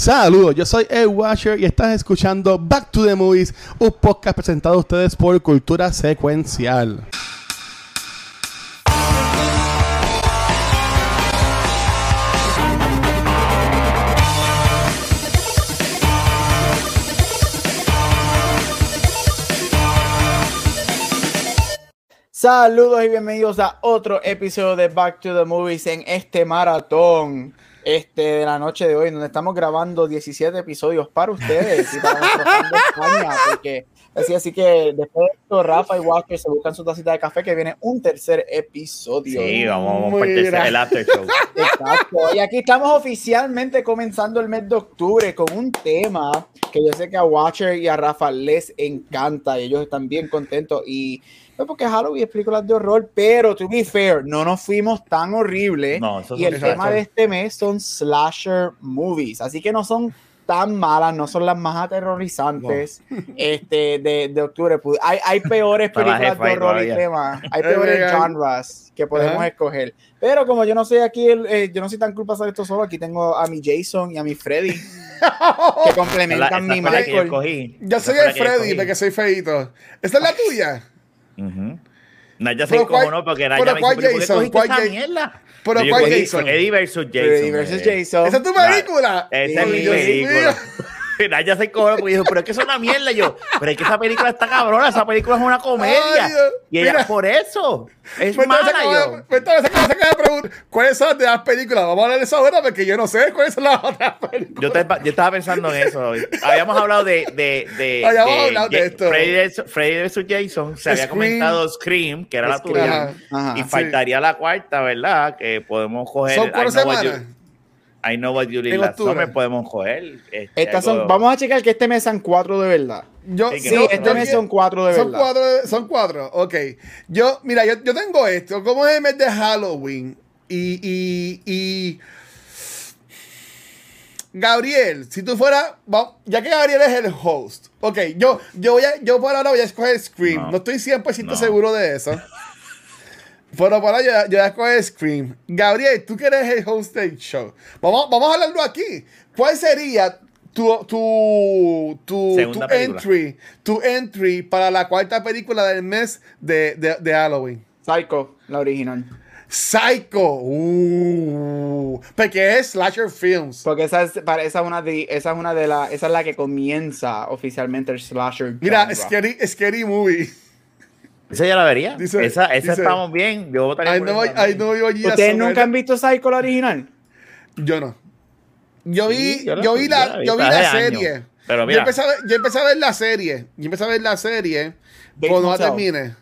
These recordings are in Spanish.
Saludos, yo soy Ed Washer y estás escuchando Back to the Movies, un podcast presentado a ustedes por Cultura Secuencial. Saludos y bienvenidos a otro episodio de Back to the Movies en este maratón este, de la noche de hoy, donde estamos grabando 17 episodios para ustedes y para nuestros fans de España, porque así, así que después de esto, Rafa y Walker se buscan su tacita de café que viene un tercer episodio. Sí, vamos, por tercer el after show. Exacto. Y aquí estamos oficialmente comenzando el mes de octubre con un tema que yo sé que a Watcher y a Rafa les encanta y ellos están bien contentos y no porque Halloween es películas de horror, pero to be fair, no nos fuimos tan horribles No, eso y el tema de este mes son slasher movies, así que no son tan malas, no son las más aterrorizantes este, de, de octubre. Hay, hay peores películas de horror y temas, hay peores genres que podemos Ajá. escoger. Pero como yo no soy aquí, el, eh, yo no soy tan de hacer esto solo, aquí tengo a mi Jason y a mi Freddy que la- complementan mi la yo Michael. Yo Esa soy el que yo Freddy porque soy feito. ¿Esta es la tuya? Ujú. No, ya sé Pero cómo cuál- no, porque Naya me cuál dice, ¿pero por qué Jason? cogiste ¿Cuál esa Jason? mierda? ¿Pero cuál Jason? Freddy versus Jason. Freddy versus eh. Jason. ¿Esa es tu película? Esa es mi película. Naya se cobró porque dijo, pero es que es una mierda. Y yo, pero es que esa película está cabrona, esa película es una comedia. Ay, y ella, Mira. por eso, es Pues mala yo. pues. ¿Cuáles son de las películas? Vamos a hablar de eso ahora porque yo no sé cuáles son las otras películas. Yo, te- yo estaba pensando en eso. Habíamos hablado de. de, de Habíamos de hablado de esto. Freddy. Freddy vs. Jason. Se había comentado Scream, que era la tuya. Ajá. Ajá. Y sí. faltaría la cuarta, ¿verdad? Que podemos coger. Son I cuatro Know What semanas. You- I know what you did last summer, podemos coger. este, Estas son, vamos a checar que este mes son cuatro de verdad. Yo, Sí, no, este no, mes son cuatro de Son verdad. cuatro, son cuatro, ok. Yo, mira, yo, yo tengo esto. ¿Cómo es el mes de Halloween? Y, y, y. Gabriel, si tú fueras. va- Ya que Gabriel es el host. Ok, yo, yo, voy a, yo por ahora voy a escoger Scream. No, No. estoy 100% No. seguro de eso. Pero para yo, yo voy a escoger Scream. Gabriel, tú que eres el host del show. Vamos, vamos a hablarlo aquí. ¿Cuál sería tu, tu, tu, tu entry, tu entry para la cuarta película del mes de, de, de Halloween? Psycho, la original. Psycho. Uh, porque es Slasher Films. Porque esa es, para, esa es una de, esa es una de las, esa es la que comienza oficialmente el slasher. Mira, genre. Scary, scary Movie. Esa ya la vería. Dice- esa esa dice- estamos bien. Yo votaría you are ¿Ustedes nunca han visto Psycho la original? Yo no. Yo vi, Sí, yo la- yo vi yo la, yo vi la serie. años. Pero yo, empecé a ver, yo empecé a ver la serie. Yo empecé a ver la serie. Cuando no termine.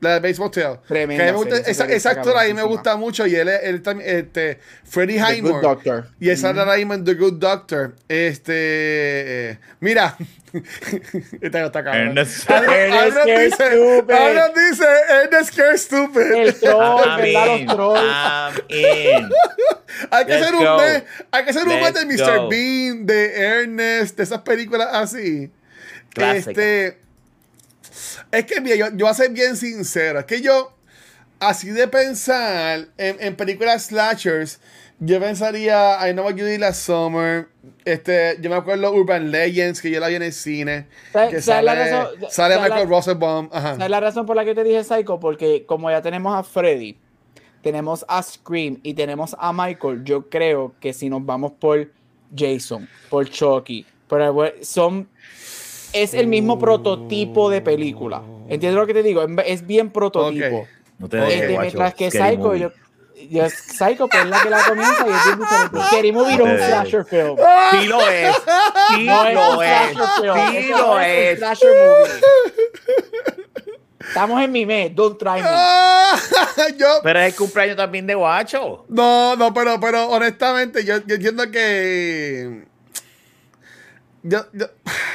La de Bates Motel. Tremenda gusta- serie, esa esa, serie esa está actora a mí me gusta mucho. Y él, es- él también, este, Freddie The Good Highmore. Doctor. Y esa era ahora mismo en The Good Doctor. Este. eh, mira. Esta no está cabrón. Ernest- Stupid. Ahora dice Ernest Scare Stupid. El troll, Los trolls. I'm in. Hay que hacer un mes, hay que hacer un mes de Mr. go. Bean, de Ernest, de esas películas así. Clásica. Este, es que mira, yo, yo voy a ser bien sincero, es que yo, así de pensar en, en películas slashers, yo pensaría I Know What You Did Last Summer, este, yo me acuerdo Urban Legends, que yo la vi en el cine, ¿Sabes- que la sale, razón? sale ¿Sabes la- Michael Rosenbaum, ajá. ¿Sabes la razón por la que te dije Psycho? Porque como ya tenemos a Freddy, tenemos a Scream y tenemos a Michael, yo creo que si nos vamos por Jason, por Chucky, por son es el mismo prototipo de película. ¿Entiendes lo que te digo? Es- bien prototipo. No te Ok. dejes, Este, mientras que Scary Psycho, yo, yo- Psycho pues, es la que la comienza y es bien diferente. Scary Movie no es un slasher film. Sí lo es. Sí No lo es. Sí Eso lo es un es. slasher movie. Estamos en mi mes, don't try me. Yo, Pero es el cumpleaños también de Guacho. No, no, pero, pero honestamente, yo, yo entiendo que. Yo, yo-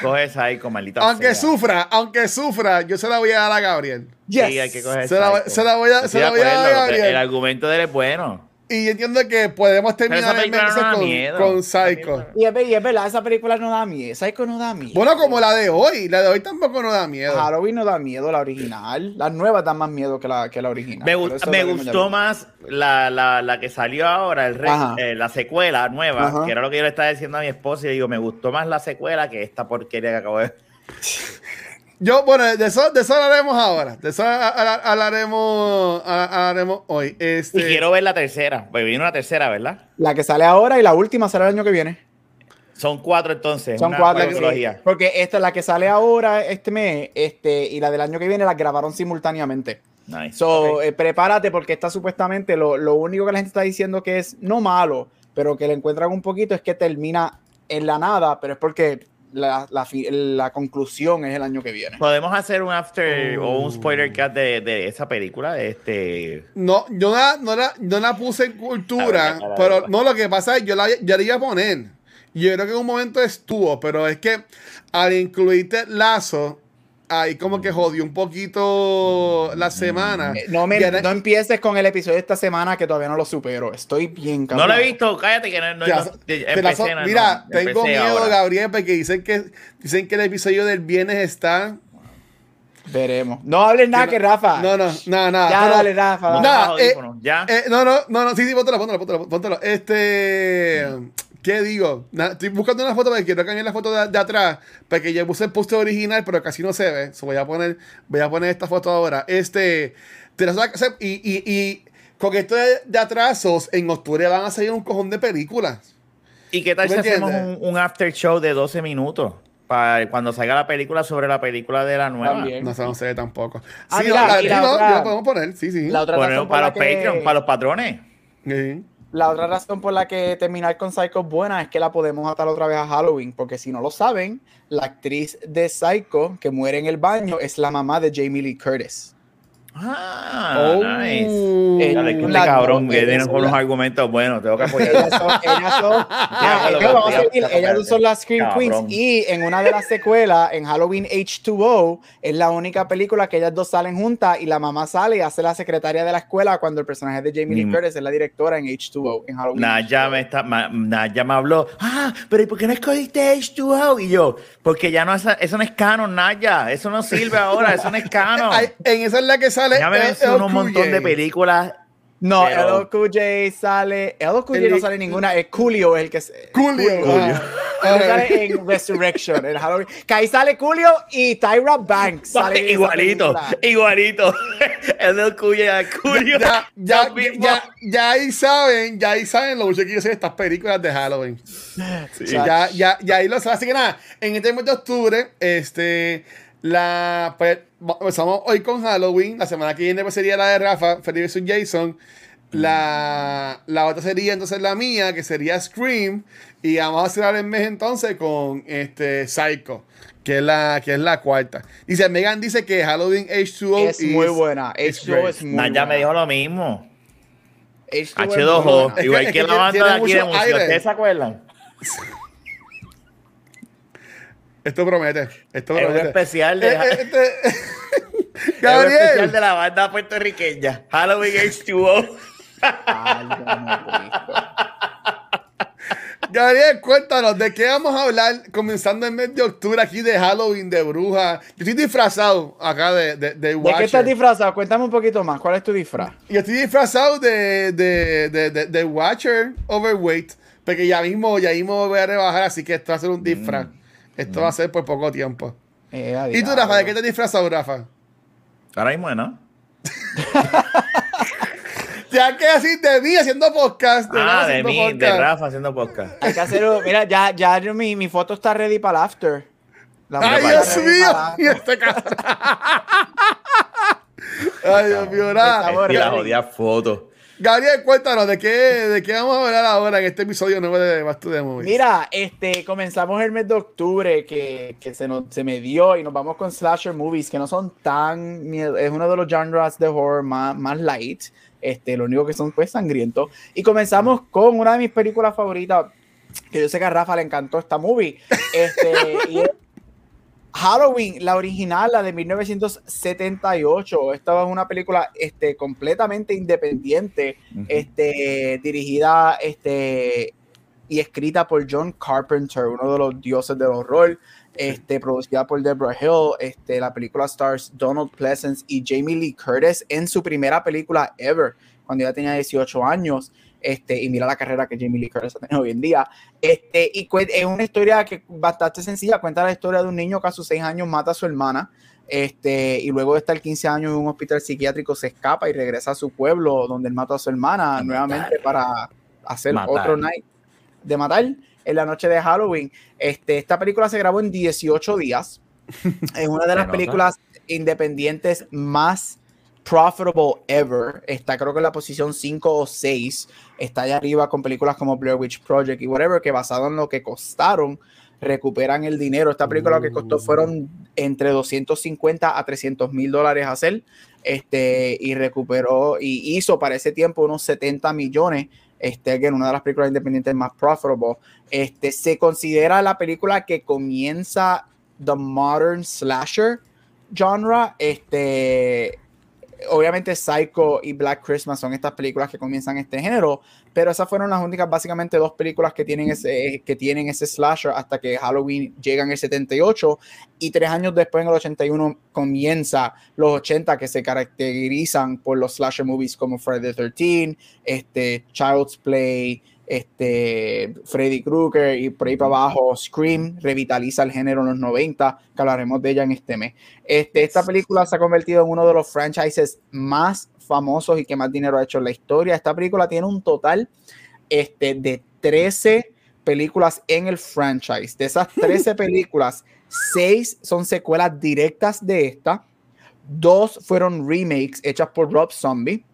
Coge esa ahí con maldita aunque sea. sufra, aunque sufra, yo se la voy a dar a Gabriel. Sí, hay que coger Se la, se la voy a, se la voy a dar a acuerdo, El Gabriel. argumento de él es bueno. Y entiendo que podemos terminar el mes no con, miedo. con Psycho. Y es, ver- y es verdad, esa película no da miedo. Psycho no da miedo. Bueno, como la de hoy. La de hoy tampoco nos da miedo. Halloween no da miedo, la original. Las nuevas dan más miedo que la, que la original. Me, gustó más la, la, la que salió ahora, el re- eh, la secuela nueva, Ajá. que era lo que yo le estaba diciendo a mi esposa. Y digo, me gustó más la secuela que esta porquería que acabo de Yo, bueno, de eso, de eso hablaremos ahora. De eso ha- ha- hablaremos, ha- hablaremos hoy. Este, Y quiero ver la tercera. Pues viene una tercera, ¿verdad? La que sale ahora y la última sale el año que viene. Son cuatro entonces. Son una cuatro. Porque esta es la que sale ahora este mes este, y la del año que viene la grabaron simultáneamente. Nice. So, eh, prepárate porque esta supuestamente lo, lo único que la gente está diciendo que es no malo, pero que le encuentran un poquito es que termina en la nada, pero es porque la, la conclusión es el año que viene. Podemos hacer un after o Oh. un spoiler cut de, de esa película. de Este, No, yo la, no, la, no la puse en cultura, ver, pero no, lo que pasa es yo la, yo la iba a poner. Yo creo que en un momento estuvo, pero es que al incluirte lazo, ahí como que jodió un poquito la semana. Eh, No, me, ahora- no empieces con el episodio de esta semana que todavía no lo supero. Estoy bien no cabrón. lo he visto, cállate que no, no, no- te lazo- empecé, no, mira, no, tengo miedo, ahora. Gabriel, porque dicen que dicen que el episodio del viernes está. Veremos. No hables nada que Rafa. No, no, nada, nada. Ya, Pero- dale, Rafa. No. Nada, eh, ya. Eh, no, no, no, no, sí, sí, póntelo, póntelo, póntelo, póntelo. Este, ¿qué digo? Na- estoy buscando una foto porque quiero cambiar la foto de, de atrás, porque ya puse el post original, pero casi no se ve. So voy a poner, voy a poner esta foto ahora. Este, te la y, y, y con esto de, de atrasos, en octubre van a salir un cojón de películas. ¿Y qué tal ¿Tú si hacemos un, un after show de 12 minutos? Para cuando salga la película sobre la película de la nueva. También. No se no se ve tampoco. Ah, sí, mira, la, la no, otra- lo podemos poner, sí, sí. La otra por para la los que- Patreon, para los patrones. Sí. La otra razón por la que terminar con Psycho es buena es que la podemos atar otra vez a Halloween, porque si no lo saben, la actriz de Psycho que muere en el baño es la mamá de Jamie Lee Curtis. Ah, Oh. nice. Dale, que este la- cabrón que ellas con unos argumentos buenos. Tengo que Ellas apoyar. son, ellas son- ah, vamos a seguir, ellas son las Scream cabrón. Queens y en una de las secuelas, en Halloween H2O, es la única película que ellas dos salen juntas y la mamá sale y hace la secretaria de la escuela cuando el personaje de Jamie Lee Mm. Curtis es la directora en H2O, en Halloween. Naya me, está, ma- Naya me habló, ah, pero ¿y por qué no escogiste H2O? Y yo, porque ya no es, eso no es canon, Naya, eso no sirve ahora, eso no es canon. En esa es la que sale. Ya me mencionó un montón de películas. No, Pero- LQJ sale. LQJ El- no sale ninguna. Es Coolio es el que. se- Julio. Julio. ah, sale en Resurrection, en Halloween. Que ahí sale Coolio y Tyra Banks. sale igualito, igualito. Del cuyo, cuyo. ya, ya, ya, ya ahí saben, ya ahí saben lo mucho que yo sé de estas películas de Halloween. Sí. Ya, ya, ya ahí lo saben. Así que nada, en este mes de octubre, este, la, pues, empezamos hoy con Halloween. La semana que viene pues, sería la de Rafa, Freddy vs. Jason. La, la otra sería entonces la mía, que sería Scream. Y vamos a cerrar el mes entonces con este Psycho, que es la, que es la cuarta. Dice, Megan dice que Halloween H2O Es muy is- buena. is H2O great. es muy Naya buena. me dijo lo mismo. H2O es muy H2O, buena. igual Es que, que- la banda de aquí de aire. ¿Ustedes se acuerdan? Esto promete. Esto Es un promete. especial de, Eh, eh, este- es un especial de la banda puertorriqueña. Halloween H2O. Ay, yo no he visto. Gabriel, cuéntanos, ¿de qué vamos a hablar comenzando el mes de octubre aquí de Halloween, de bruja? Yo estoy disfrazado acá de, de, de ¿De qué estás disfrazado? Cuéntame un poquito más. ¿Cuál es tu disfraz? Yo estoy disfrazado de, de, de, de, de Watcher Overweight, porque ya mismo, ya mismo voy a rebajar, así que esto va a ser un disfraz. Esto va a ser por poco tiempo. Eh, ¿Y tú. Rafa, de qué estás disfrazado, Rafa? Ahora mismo, ¿no? Ya que así de mí haciendo podcast. De Ah, de mí, de. Rafa haciendo podcast. Hay que hacer. un- Mira, ya, ya yo- mi, mi foto está ready para el after. La ¡Ay, Dios mío! Y este cabrón. Ay, Dios mío, Y la jodida foto. Gabriel, cuéntanos, ¿de qué, ¿de qué vamos a hablar ahora en este episodio nuevo de to the Movies? Mira, este, comenzamos el mes de octubre que, que se, nos, se me dio y nos vamos con slasher movies que no son tan es uno de los genres de horror más, más light, este, lo único que son pues sangrientos. Y comenzamos con una de mis películas favoritas, que yo sé que a Rafa le encantó esta movie, este, y es Halloween, la original, la de 1978. Esta es una película este, completamente independiente, este, dirigida este, y escrita por John Carpenter, uno de los dioses del horror. Este, producida por Deborah Hill, este, la película stars Donald Pleasence y Jamie Lee Curtis en su primera película ever, cuando ella tenía 18 años. Este, y mira la carrera que Jamie Lee Curtis tiene hoy en día. Este, y es una historia que bastante sencilla, cuenta la historia de un niño que a sus 6 años mata a su hermana, este, y luego de estar 15 años en un hospital psiquiátrico se escapa y regresa a su pueblo donde él mató a su hermana nuevamente para hacer otro night de matar en la noche de Halloween. Este, esta película se grabó en 18 días. es una de las películas independientes más profitable ever. Está creo que en la posición 5 o 6. Está allá arriba con películas como Blair Witch Project y whatever, que basado en lo que costaron, recuperan el dinero. Esta película lo que costó fueron entre 250 a 300 mil dólares hacer. Este, y recuperó y hizo para ese tiempo unos 70 millones. Este, que en una de las películas independientes más profitable. Este, se considera la película que comienza the modern slasher genre. Este, obviamente Psycho y Black Christmas son estas películas que comienzan este género, pero esas fueron las únicas básicamente dos películas que tienen ese, que tienen ese slasher hasta que Halloween llega en el 78 y tres años después en el 81 comienza los 80 que se caracterizan por los slasher movies como Friday the 13, este, Child's Play, este, Freddy Krueger y por ahí para abajo, Scream revitaliza el género en los 90, que hablaremos de ella en este mes. Este, esta película se ha convertido en uno de los franchises más famosos y que más dinero ha hecho en la historia. Esta película tiene un total este, de 13 películas en el franchise. De esas 13 películas, 6 son secuelas directas de esta. Dos fueron remakes hechas por Rob Zombie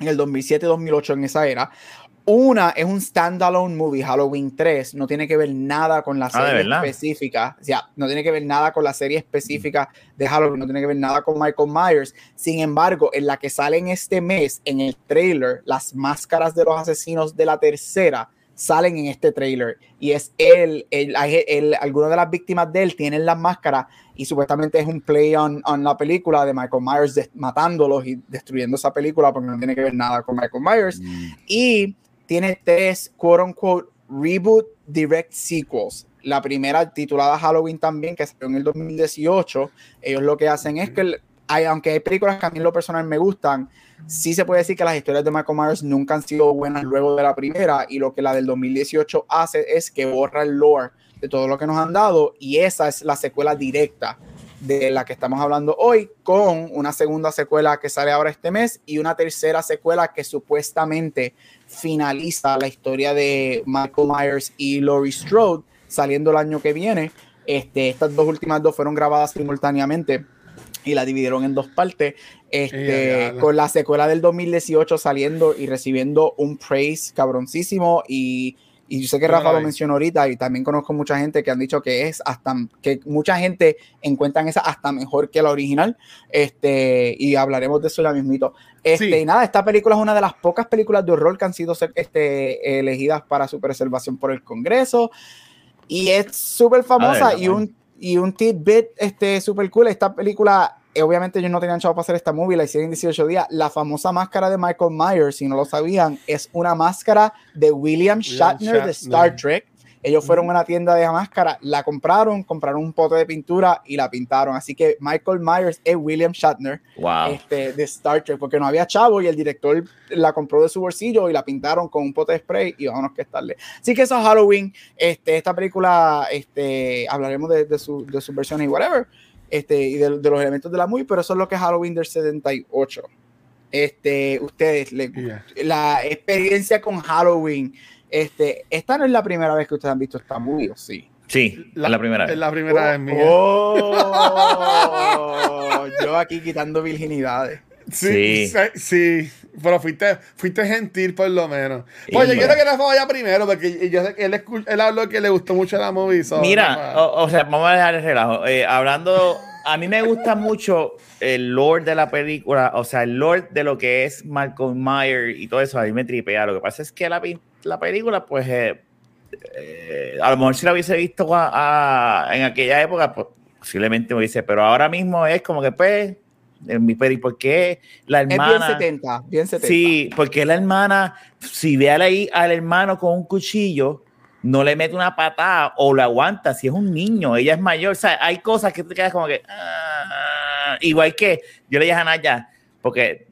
en el 2007-2008 en esa era. Una es un standalone movie, Halloween 3, no tiene que ver nada con la ah, serie específica, o sea, no tiene que ver nada con la serie específica de Halloween, no tiene que ver nada con Michael Myers. Sin embargo, en la que sale en este mes, en el trailer, las máscaras de los asesinos de la tercera salen en este trailer y es él, él, algunas de las víctimas de él tienen las máscaras y supuestamente es un play on, on la película de Michael Myers matándolos y destruyendo esa película porque no tiene que ver nada con Michael Myers. Mm. Y tiene tres, quote unquote, reboot direct sequels. La primera titulada Halloween también, que salió en el 2018. Ellos lo que hacen es que, hay, aunque hay películas que a mí en lo personal me gustan, sí se puede decir que las historias de Michael Myers nunca han sido buenas luego de la primera. Y lo que la del 2018 hace es que borra el lore de todo lo que nos han dado. Y esa es la secuela directa de la que estamos hablando hoy, con una segunda secuela que sale ahora este mes y una tercera secuela que supuestamente finaliza la historia de Michael Myers y Laurie Strode saliendo el año que viene. Este, estas dos últimas dos fueron grabadas simultáneamente y la dividieron en dos partes. Este, con la secuela del 2018 saliendo y recibiendo un praise cabroncísimo y y yo sé que Rafa lo mencionó ahorita y también conozco mucha gente que han dicho que es hasta, que mucha gente encuentran esa hasta mejor que la original. Este, y hablaremos de eso ya mismito. Este, y nada, esta película es una de las pocas películas de horror que han sido este, elegidas para su preservación por el Congreso. Y es súper famosa y, un, y un tidbit este, súper cool. Esta película obviamente ellos no tenían chavo para hacer esta movie, la hicieron en 18 días. La famosa máscara de Michael Myers, si no lo sabían, es una máscara de William Shatner, de Star Trek. Ellos fueron a una tienda de máscara, la compraron, compraron un pote de pintura y la pintaron. Así que Michael Myers es William Shatner este, de Star Trek, porque no había chavo y el director la compró de su bolsillo y la pintaron con un pote de spray y vámonos que estarle. Así que eso es Halloween. Este, esta película, este, hablaremos de, de, su, de sus versiones y whatever este, y de, los elementos de la movie, pero eso es lo que es Halloween del 78. Este, ustedes, la experiencia con Halloween, este, esta no es la primera vez que ustedes han visto esta movie, ¿o sí? Sí, la, la primera vez. Es la primera vez mía. Oh, yo aquí quitando virginidades. Sí, sí, pero fuiste, fuiste gentil por lo menos. Pues yo quiero que Rafa vaya primero, porque yo sé que él, él habló que le gustó mucho la movie. Mira, o, sea, vamos a dejar el relajo. Eh, hablando, a mí me gusta mucho el lore de la película, o sea, el lore de lo que es Malcolm Myers y todo eso, a mí me tripea. Lo que pasa es que la, la película, pues, eh, eh, a lo mejor si la hubiese visto en aquella época, pues posiblemente me dice, pero ahora mismo es como que pues, en mi peri, ¿por qué la hermana? Es bien 70, bien 70. Sí, porque la hermana, si ve ahí al hermano con un cuchillo, no le mete una patada o lo aguanta si es un niño, ella es mayor, o sea, hay cosas que te quedas como que, ah, igual que yo le dije a Naya, porque,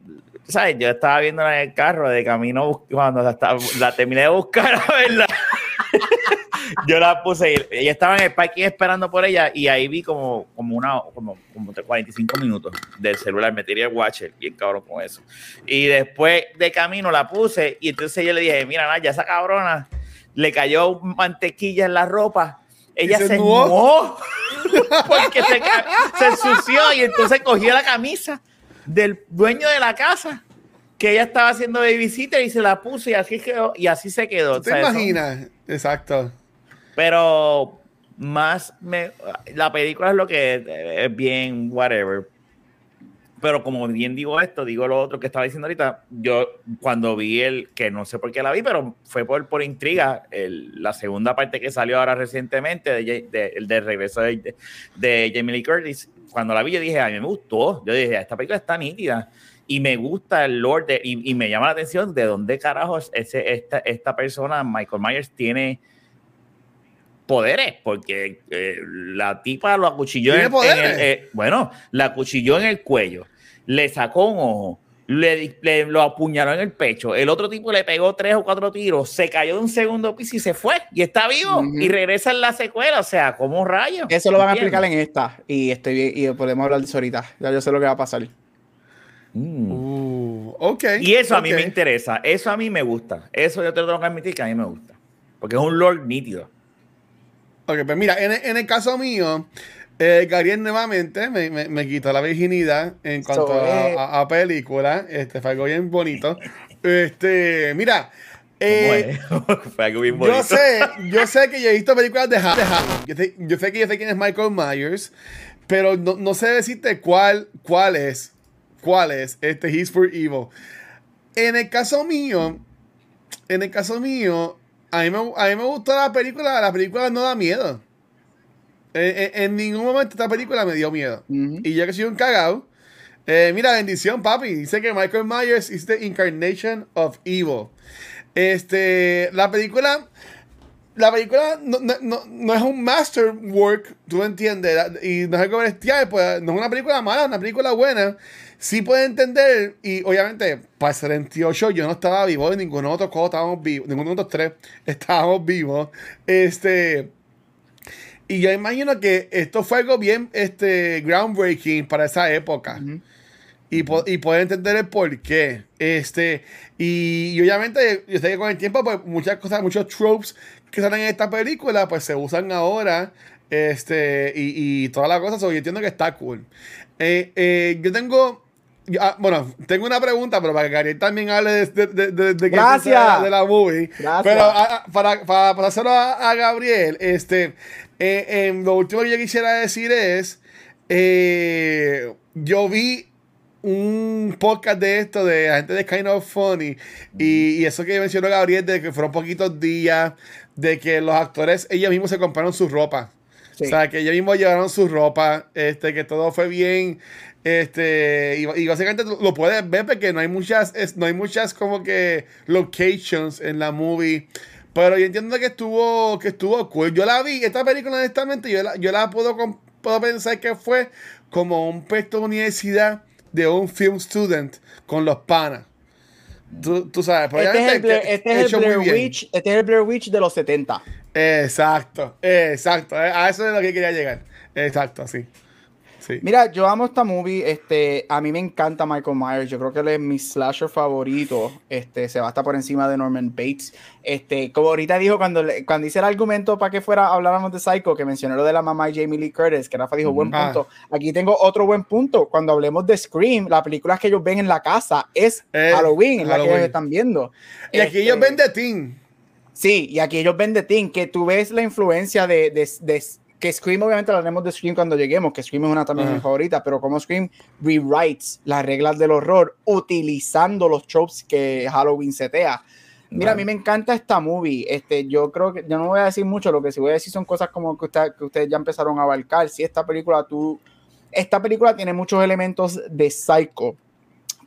¿sabes? Yo estaba viendo en el carro de camino cuando la, la terminé de buscar, ¿verdad? Yo la puse, ella estaba en el parking esperando por ella y ahí vi como, como una, como, como 45 minutos del celular, me tiré el watcher, bien cabrón con eso. Y después de camino la puse y entonces yo le dije, mira, Naya, esa cabrona le cayó mantequilla en la ropa. Ella se, se porque se, se ensució y entonces cogió la camisa del dueño de la casa que ella estaba haciendo babysitter y se la puso y así quedó y así se quedó. ¿Te imaginas? Exacto. Pero más me, la película es lo que es bien whatever. Pero como bien digo esto, digo lo otro que estaba diciendo ahorita, yo cuando vi el, que no sé por qué la vi, pero fue por, por intriga, el, la segunda parte que salió ahora recientemente, de, de, de regreso de, de, Jamie Lee Curtis, cuando la vi yo dije, a mí me gustó, yo dije, esta película está nítida y me gusta el Lord y, y, me llama la atención de dónde carajos ese, esta, esta persona, Michael Myers, tiene poderes, porque eh, la tipa lo acuchilló en, en el, eh, bueno, la acuchilló en el cuello, le sacó un ojo, le, le, lo apuñaló en el pecho, el otro tipo le pegó tres o cuatro tiros, se cayó de un segundo piso y se fue, y está vivo, uh -huh. y regresa en la secuela, o sea, como rayo. Eso lo van a explicar en esta, y estoy bien, y podemos hablar de eso ahorita, ya yo sé lo que va a pasar. Mm. Uh, ok. Y eso a okay. mí me interesa, eso a mí me gusta, eso yo te tengo que admitir que a mí me gusta, porque es un Lord nítido. Ok, pues mira, en, en el caso mío, eh, Gabriel nuevamente me, me, me, quitó la virginidad en cuanto so, eh. a, a, película. Este fue algo bien bonito. Este, mira. Eh, fue algo bien bonito. Yo sé, yo sé que yo he visto películas de Halloween. Yo sé, yo sé que yo sé quién es Michael Myers, pero no, no sé decirte cuál, cuál es. ¿Cuál es? Este He's for Evil. En el caso mío, en el caso mío, a mí, me, a mí me gustó la película. La película no da miedo. En, en, en ningún momento esta película me dio miedo. Uh -huh. Y yo que soy un cagado. Eh, mira, bendición, papi. Dice que Michael Myers is the incarnation of evil. Este, la película. La película no, no, no es un masterwork, tú entiendes, y no es algo bestial, pues no es una película mala, es una película buena. Sí puede entender, y obviamente, para el 78 yo no estaba vivo, y ninguno de otros estábamos vivos, ninguno de otros tres estábamos vivos. Este. Y yo imagino que esto fue algo bien este, groundbreaking para esa época. Uh -huh. y, po y poder entender el por qué. Este, y, y, obviamente, yo sé que con el tiempo, pues muchas cosas, muchos tropes que salen en esta película, pues se usan ahora. Este, y, y todas las cosas. So, yo entiendo que está cool. Eh, eh, yo tengo. Ah, bueno, tengo una pregunta, pero para que Gabriel también hable de, de, de, de, Gracias. de la movie. Gracias. Pero a, a, para, para, para hacerlo a, a Gabriel, este, eh, eh, lo último que yo quisiera decir es, eh, yo vi un podcast de esto de la gente de Kind of Funny y, y, eso que mencionó Gabriel de que fueron poquitos días de que los actores ellos mismos se compraron su ropa. Sí. O sea, que ellos mismos llevaron su ropa, este, que todo fue bien, este, y, y, básicamente lo puedes ver porque no hay muchas, es, no hay muchas como que locations en la movie. Pero yo entiendo que estuvo, que estuvo cool. Yo la vi, esta película honestamente, yo la, yo la puedo, puedo pensar que fue como un puesto de universidad de un film student con los panas. Tú, tú, sabes, este es el, Blair, este, es el Blair Witch, este es el Blair Witch de los 70. Exacto, exacto. A eso es lo que quería llegar. Exacto, así. Sí. Mira, yo amo esta movie. Este, a mí me encanta Michael Myers. Yo creo que él es mi slasher favorito. Este, se va hasta por encima de Norman Bates. Este, como ahorita dijo cuando, le, cuando hice el argumento para que fuera habláramos de Psycho, que mencionó lo de la mamá de Jamie Lee Curtis, que Rafa dijo buen ah. punto. Aquí tengo otro buen punto. Cuando hablemos de Scream, la película que ellos ven en la casa es eh, Halloween, en Halloween. la que ellos están viendo. Y aquí este, ellos ven The Teen. Sí, y aquí ellos ven The Teen, que tú ves la influencia de, de, de que Scream, obviamente hablaremos de Scream cuando lleguemos, que Scream es una también uh -huh. mi favorita, pero como Scream rewrites las reglas del horror utilizando los tropes que Halloween setea. Mira, a mí me encanta esta movie. Este, yo creo que yo no voy a decir mucho, lo que sí voy a decir son cosas como que, usted- que ustedes ya empezaron a abarcar. Si esta película tú esta película tiene muchos elementos de Psycho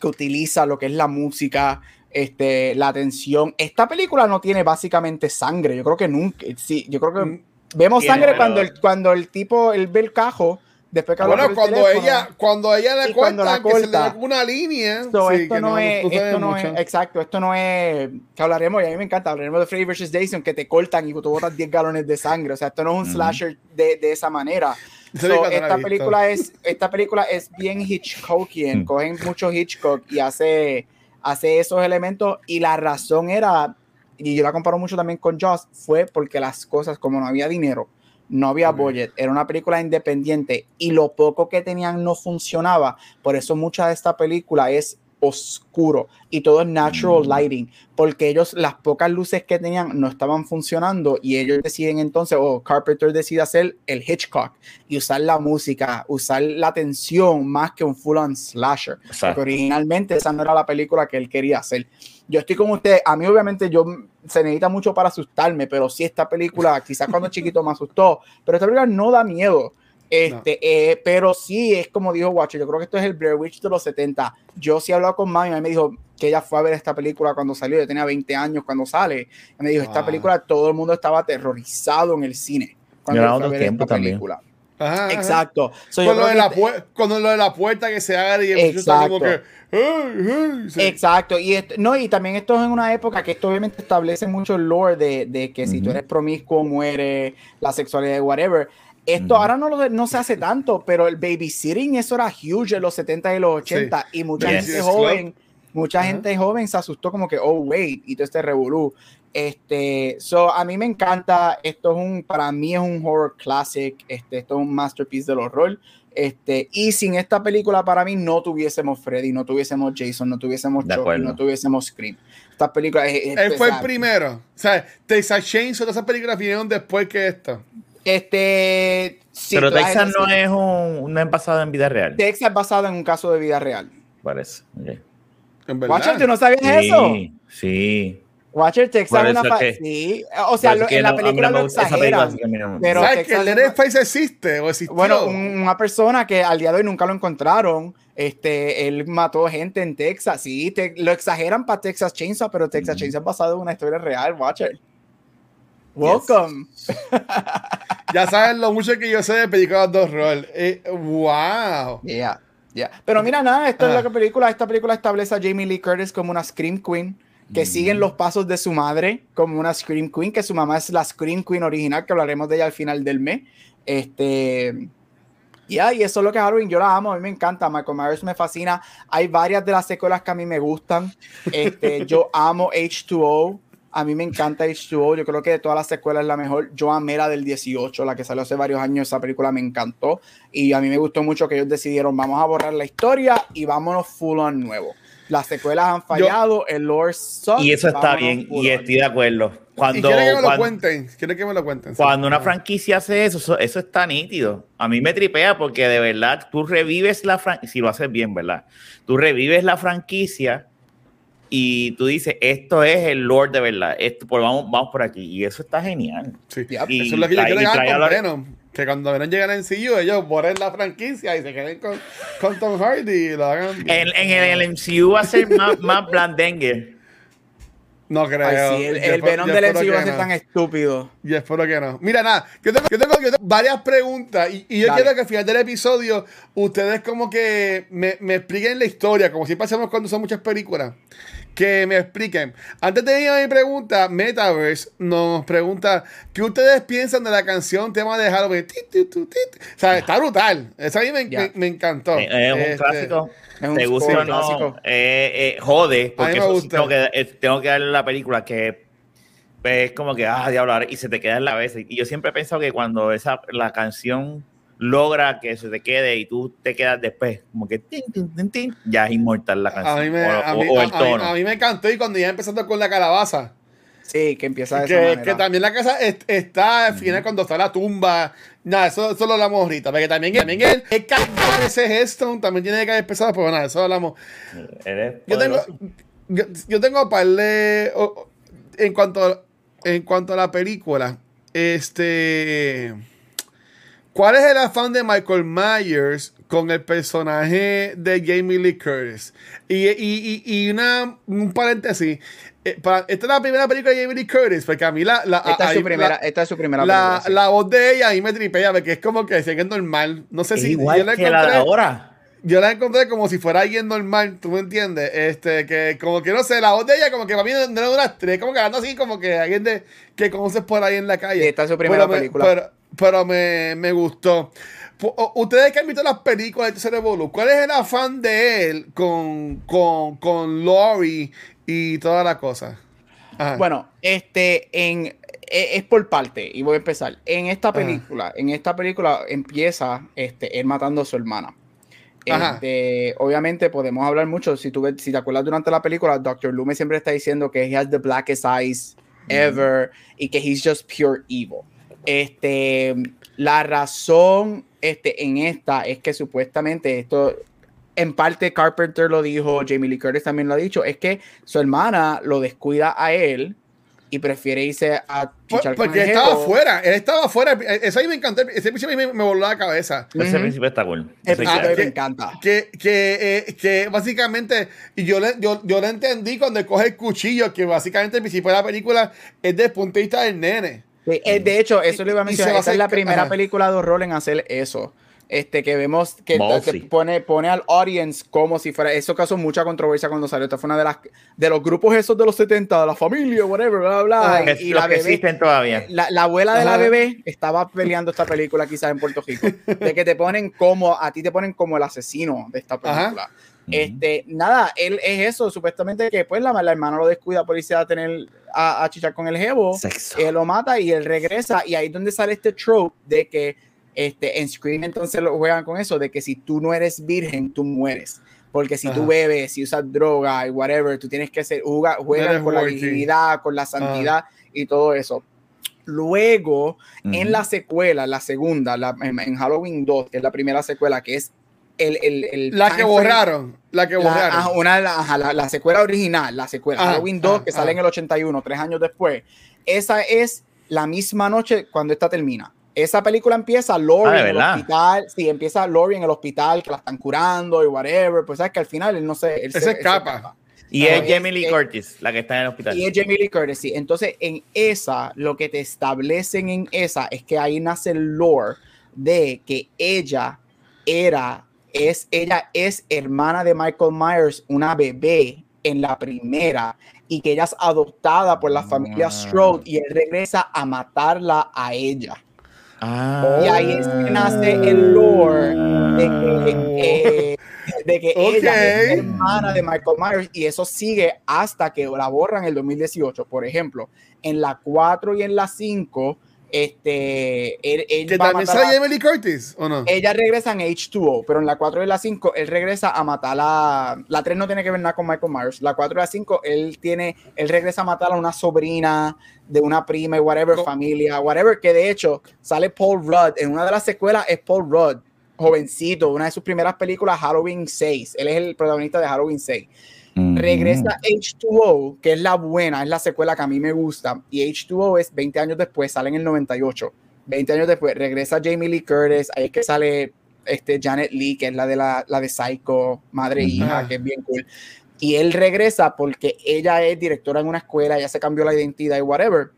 que utiliza lo que es la música, este, la tensión. Esta película no tiene básicamente sangre. Yo creo que nunca. Sí, yo creo que Mm. Vemos Tiene, sangre cuando el, cuando el tipo él ve el cajo. Después que Bueno, cuando teléfono. ella, cuando ella le la corta, que se le da una línea. So, sí, esto que no, es, no ve esto no mucho. es, exacto, esto no es, que hablaremos, y a mí me encanta, hablaremos de Freddy vs. Jason, que te cortan y tú botas 10 galones de sangre, o sea, esto no es un Ujú. slasher de, de esa manera. So, esta, película es, esta película es bien Hitchcockian, Mm. cogen mucho Hitchcock y hace, hace esos elementos, y la razón era, y yo la comparo mucho también con Joss, fue porque las cosas, como no había dinero, no había budget, era una película independiente y lo poco que tenían no funcionaba. Por eso mucha de esta película es oscuro y todo es natural Mm. lighting, porque ellos las pocas luces que tenían no estaban funcionando y ellos deciden entonces, o Carpenter decide hacer el Hitchcock y usar la música, usar la tensión más que un full on slasher. Porque originalmente esa no era la película que él quería hacer. Yo estoy con usted, a mí obviamente yo se necesita mucho para asustarme, pero sí esta película, quizás cuando chiquito me asustó, pero esta película no da miedo. Este, eh, pero sí es como dijo Watcher, yo creo que esto es el Blair Witch de los 70. Yo sí he hablado con mami, y me dijo que ella fue a ver esta película cuando salió, yo tenía 20 años cuando sale. Y me dijo, esta Wow. película todo el mundo estaba aterrorizado en el cine. Cuando Era yo fui a ver tiempo esta también. película. Ajá, ajá. Exacto. So, Con lo, de la con lo de la puerta que se abre y el está como que. Exacto. "Ay, ay", sí. Exacto, y esto- no, y también esto es en una época que esto obviamente establece mucho el lore de, de que si tú eres promiscuo, muere, la sexualidad, whatever. Esto Ujú. ahora no, lo- no se hace tanto, pero el babysitting eso era huge en los 70 y los 80 y mucha Yes. gente joven, mucha Ajá. gente joven se asustó como que, oh, wait, y todo este revolú. Este, so, a mí me encanta, esto es un, para mí es un horror classic, este, esto es un masterpiece del horror. Este, y sin esta película para mí no tuviésemos Freddy, no tuviésemos Jason, no tuviésemos Chucky, no tuviésemos Scream. Esta película es, es- Él fue el primero. O sea, Texas Chainsaw, todas esas películas vinieron después que esta. Este, sí, Pero Texas no es un, no es basado en vida real. Texas es basado en un caso de vida real. Parece. Ok. En verdad. Watcher, ¿tú no sabías eso? Sí. Watcher, Texas es una que- Sí, o sea, lo- en la película no lo película, exageran. así que a mí no me- Pero ¿Sabes Texas que el es Leatherface existe o existió? Bueno, un- una persona que al día de hoy nunca lo encontraron, este, él mató gente en Texas, sí, te- lo exageran para Texas Chainsaw, pero Texas Mm. Chainsaw es basado en una historia real, Watcher. Welcome. Ya sabes lo mucho que yo sé de películas de horror. Eh, wow. Yeah, yeah. Pero mira, nada, esto es Ah. lo que película, esta película establece a Jamie Lee Curtis como una Scream Queen, que Mm. siguen los pasos de su madre como una Scream Queen, que su mamá es la Scream Queen original, que hablaremos de ella al final del mes. Este, ya, y eso es lo que es Halloween, yo la amo, a mí me encanta, Michael Myers me fascina. Hay varias de las secuelas que a mí me gustan. Este, yo amo H2O. A mí me encanta H2O. Yo creo que de todas las secuelas es la mejor. Yo amé la del 18, la que salió hace varios años. Esa película me encantó. Y a mí me gustó mucho que ellos decidieron, vamos a borrar la historia y vámonos full on nuevo. Las secuelas han fallado, el lore sucks, Y eso está bien, y estoy de acuerdo. ¿Y Cuando, quiere que me lo cuando, cuenten? ¿Quiere que me lo cuenten? Sí. cuando una franquicia hace eso, eso, eso está nítido. A mí me tripea porque de verdad tú revives la franquicia, si lo haces bien, ¿verdad? Tú revives la franquicia y tú dices, esto es el Lord de verdad, esto, pues vamos, vamos por aquí. Y eso está genial. Sí. Y Eso es lo que yo quiero con la- Venom. Que cuando Venom llegara en CU, ellos borren la franquicia y se queden con, con Tom Hardy y lo hagan. En, en el MCU va a ser más, más blandengue. No creo. Ay, sí, el, el Venom del MCU va a ser no. tan estúpido. Yo espero que no. Mira, nada, yo tengo, yo tengo- yo tengo varias preguntas y, y yo Dale. quiero que al final del episodio ustedes como que me, me expliquen la historia, como siempre hacemos cuando son muchas películas. Que me expliquen. Antes de ir a mi pregunta, Metaverse nos pregunta, ¿qué ustedes piensan de la canción tema de Halloween? O sea, está brutal. Esa a mí me, me- me encantó. Eh, Es un Este, clásico. Es un ¿Te gusta o no? clásico. Eh, eh, jode, porque eso sí tengo, que, eh, tengo que darle la película que es como que, ah, diablo, y se te queda en la cabeza. Y yo siempre he pensado que cuando esa, la canción logra que se te quede y tú te quedas después, como que tin, tin, tin, tin, ya es inmortal la canción. A mí, me, o, a, o- mí, o a- el a mí- tono. a mí me encantó y cuando ya empezando con la calabaza. Sí, que empieza de esa Que, manera. que también la casa est- está al final cuando está la tumba. Nada, eso, eso lo hablamos ahorita. Porque también, también el, el cantar ese gesto también tiene que caer pesado, pero nada, eso hablamos. Eres Yo tengo, yo, yo tengo par de, o- en cuanto, en cuanto a la película, este. ¿Cuál es el afán de Michael Myers con el personaje de Jamie Lee Curtis? Y, y, y, y una, un paréntesis. eh, para- esta es la primera película de Jamie Lee Curtis, porque a mí la, la, Esta es ahí su primera, la- esta es su primera la, película, sí. la voz de ella ahí me tripea, porque es como que se es normal. No sé Es si igual yo la que la de encontré. ahora. Yo la encontré como si fuera alguien normal, ¿tú me entiendes? Este, que como que no sé, la voz de ella como que para mí no no era una estrella, como que hablando así como que alguien de, que conoces por ahí en la calle. Esta es su primera Pero película. Pero, pero me, me gustó. Ustedes que han visto las películas de Cerebro, ¿cuál es el afán de él con, con, con Laurie y toda la cosa? Ajá. Bueno, este, en, e- es por parte, y voy a empezar. En esta película, en esta película empieza este, él matando a su hermana. Este, obviamente podemos hablar mucho. Si tú ves- si te acuerdas durante la película, Dr. Lume siempre está diciendo que he has the blackest eyes ever y que he's just pure evil. Este, la razón este, en esta es que supuestamente esto, en parte Carpenter lo dijo, Jamie Lee Curtis también lo ha dicho, es que su hermana lo descuida a él y prefiere irse a Por- chichar con porque estaba afuera, él estaba afuera. Eso ahí me encantó. Ese a mí me, me voló la cabeza. Ese Ujú. principio está cool. El Eso principio hay a mí que- me encanta. que, que, eh, que básicamente, y yo le, yo, yo le entendí cuando coge el cuchillo, que básicamente el principio de la película es desde el punto de vista del nene. Sí, eh, de hecho, eso lo iba a mencionar. va a Esta es la primera ajá. película de horror en hacer eso. Este, que vemos que te pone, pone al audience como si fuera. Eso causó mucha controversia cuando salió. Esta fue una de las de los grupos esos de los 70, de la familia, whatever, bla, bla, bla. Que- y, y los la bebé, existen todavía. la, la abuela de la bebé estaba peleando esta película quizás en Puerto Rico. De que te ponen como, a ti te ponen como el asesino de esta película. Este, nada, él es eso, supuestamente que pues la, la hermana lo descuida por irse a tener a, a chichar con el jevo, Sexo. él lo mata y él regresa y ahí es donde sale este trope de que este, en Scream entonces lo juegan con eso, de que si tú no eres virgen, tú mueres. Porque si tú bebes, si usas droga y whatever, tú tienes que ser, juega, juegan eres con la worthy. dignidad, con la santidad y todo eso. Luego, en la secuela, la segunda, la- en, en Halloween 2, que es la primera secuela, que es el... el, el La que frame- borraron, la que la, borraron. ajá, una de la, la- la secuela original, la secuela Ajá, Halloween 2, ajá, que sale en el 81, tres años después. Esa es la misma noche cuando esta termina. Esa película empieza Laurie Ah, ¿de en el hospital. Sí, empieza Laurie en el hospital, que la están curando y whatever. Pues sabes que al final él no. Él Él se él escapa. Y No, es es- Jamie Lee es- Curtis, la que está en el hospital. Y es Jamie Lee Curtis, sí. Entonces, en esa, lo que te establecen en esa es que ahí nace el lore de que ella era, es, ella es hermana de Michael Myers, una bebé en la primera, y que ella es adoptada por la familia Ah. Strode y él regresa a matarla a ella. Ah. Y ahí es que nace el lore de que, eh, de que ella es hermana de Michael Myers y eso sigue hasta que la borran en el 2018. Por ejemplo, en la 4 y en la 5, este, él, él Que también a- Lee Curtis, ¿o no? ella regresa en H2O, pero en la 4 y la 5 él regresa a matar a... La 3 no tiene que ver nada con Michael Myers. La 4 y la 5 él tiene... Él regresa a matar a una sobrina de una prima y whatever, familia, whatever, que de hecho sale Paul Rudd. En una de las secuelas es Paul Rudd, jovencito, una de sus primeras películas, Halloween 6. Él es el protagonista de Halloween 6. Regresa H2O, que es la buena, es la secuela que a mí me gusta. Y H2O es 20 años después, sale en el 98. 20 años después, regresa Jamie Lee Curtis. Ahí es que sale este, Janet Lee, que es la de, la, la de Psycho, madre e hija, que es bien cool. Y él regresa porque ella es directora en una escuela, ella se cambió la identidad y whatever.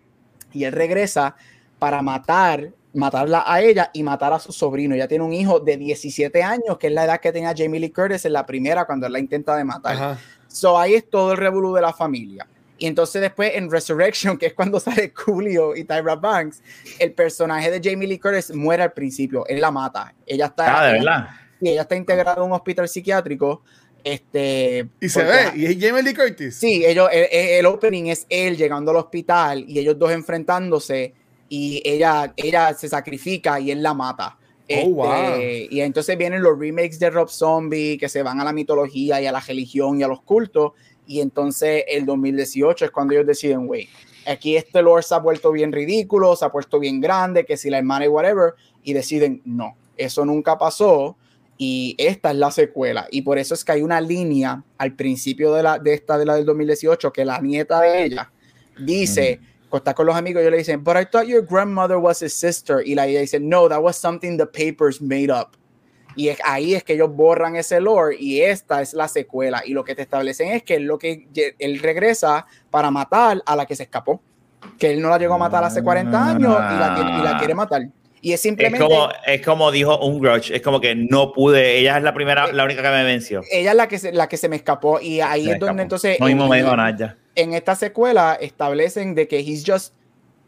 Y él regresa para matar, matarla a ella y matar a su sobrino. Ella tiene un hijo de 17 años, que es la edad que tenía Jamie Lee Curtis en la primera cuando él la intenta de matar. So ahí es todo el revolú de la familia. Y entonces después en Resurrection, que es cuando sale Coolio y Tyra Banks, el personaje de Jamie Lee Curtis muere al principio. Él la mata. Ella está, Ah, de verdad. y ella está integrada en un hospital psiquiátrico. Este, Y se porque- ve, y es Jamie Lee Curtis. Sí, ellos, el, el opening es él llegando al hospital y ellos dos enfrentándose y ella, ella se sacrifica y él la mata. Este, Oh, wow. Y entonces vienen los remakes de Rob Zombie que se van a la mitología y a la religión y a los cultos. Y entonces el 2018 es cuando ellos deciden, güey, aquí este lore se ha vuelto bien ridículo, se ha puesto bien grande, que si la hermana y whatever, y deciden, no, eso nunca pasó y esta es la secuela. Y por eso es que hay una línea al principio de, la, de esta, de la del 2018, que la nieta de ella dice, está con los amigos, ellos le dicen, but I thought your grandmother was his sister. Y la ella dice, no, that was something the papers made up. Y es, ahí es que ellos borran ese lore y esta es la secuela. Y lo que te establecen es que, lo que él regresa para matar a la que se escapó. Que él no la llegó a matar hace 40 años y la, y la quiere matar. Y es simplemente. Es como, es como dijo un grudge, es como que no pude. Ella es la primera, la única que me venció. Ella es la que se, la que se me escapó. Y ahí es donde entonces. No mismo me dijo nada. En esta secuela establecen de que he's just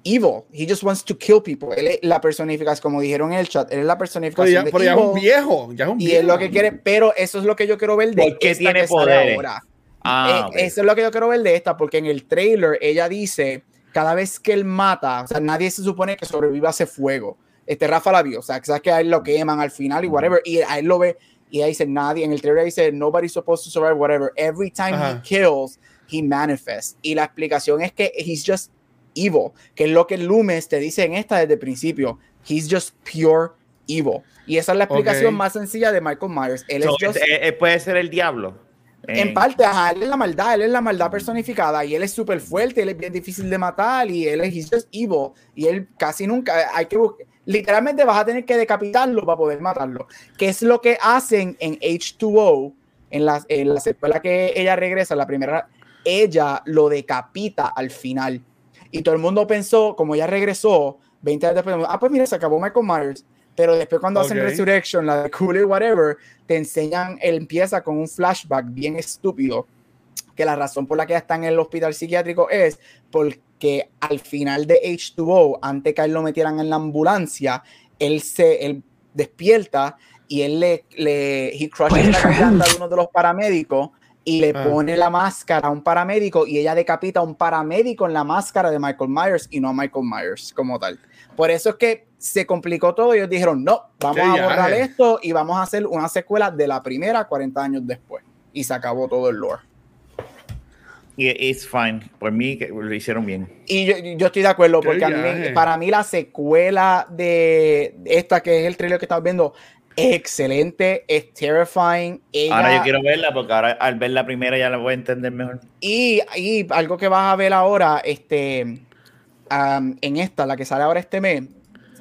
evil. He just wants to kill people. Él es la personificación, como dijeron en el chat, él es la personificación. Pero ya, es un viejo, ya es un Y es lo que quiere, pero eso es lo que yo quiero ver de porque tiene poder. Ahora. Ah, eh, Eso es lo que yo quiero ver de esta, porque en el trailer ella dice, cada vez que él mata, o sea, nadie se supone que sobreviva a ese fuego este Rafa la vio, o sea, sabes que a él lo queman al final y whatever, y a él lo ve, y ahí dice nadie, en el trailer dice nobody's supposed to survive, whatever, every time he kills, he manifests, y la explicación es que he's just evil, que es lo que Loomis te dice en esta desde el principio, he's just pure evil, y esa es la explicación más sencilla de Michael Myers, él es just, eh, eh, puede ser el diablo. En eh. parte, ajá, él es la maldad, él es la maldad personificada y él es súper fuerte, él es bien difícil de matar y él es he's just evil y él casi nunca, hay que buscar, literalmente vas a tener que decapitarlo para poder matarlo. Que es lo que hacen en H2O, en la, en la secuela que ella regresa, la primera, ella lo decapita al final. Y todo el mundo pensó, como ella regresó, 20 años después, ah, pues mira, se acabó Michael Myers. Pero después cuando hacen Resurrection, la de Cooler, whatever, te enseñan, él empieza con un flashback bien estúpido, que la razón por la que está en el hospital psiquiátrico es porque que al final de H2O, antes que él lo metieran en la ambulancia, él se él despierta y él le, le he crushes la garganta de uno de los paramédicos y le ah. pone la máscara a un paramédico y ella decapita a un paramédico en la máscara de Michael Myers y no a Michael Myers como tal. Por eso es que se complicó todo y ellos dijeron, no, vamos a borrar esto y vamos a hacer una secuela de la primera 40 años después. Y se acabó todo el lore. Y es fine. Por mí lo hicieron bien. Y yo, yo estoy de acuerdo, porque a mí, para mí la secuela de esta, que es el trailer que estamos viendo, es excelente, es terrifying. ahora yo quiero verla, porque ahora al ver la primera ya la voy a entender mejor. Y, y algo que vas a ver ahora, este, en esta, la que sale ahora este mes,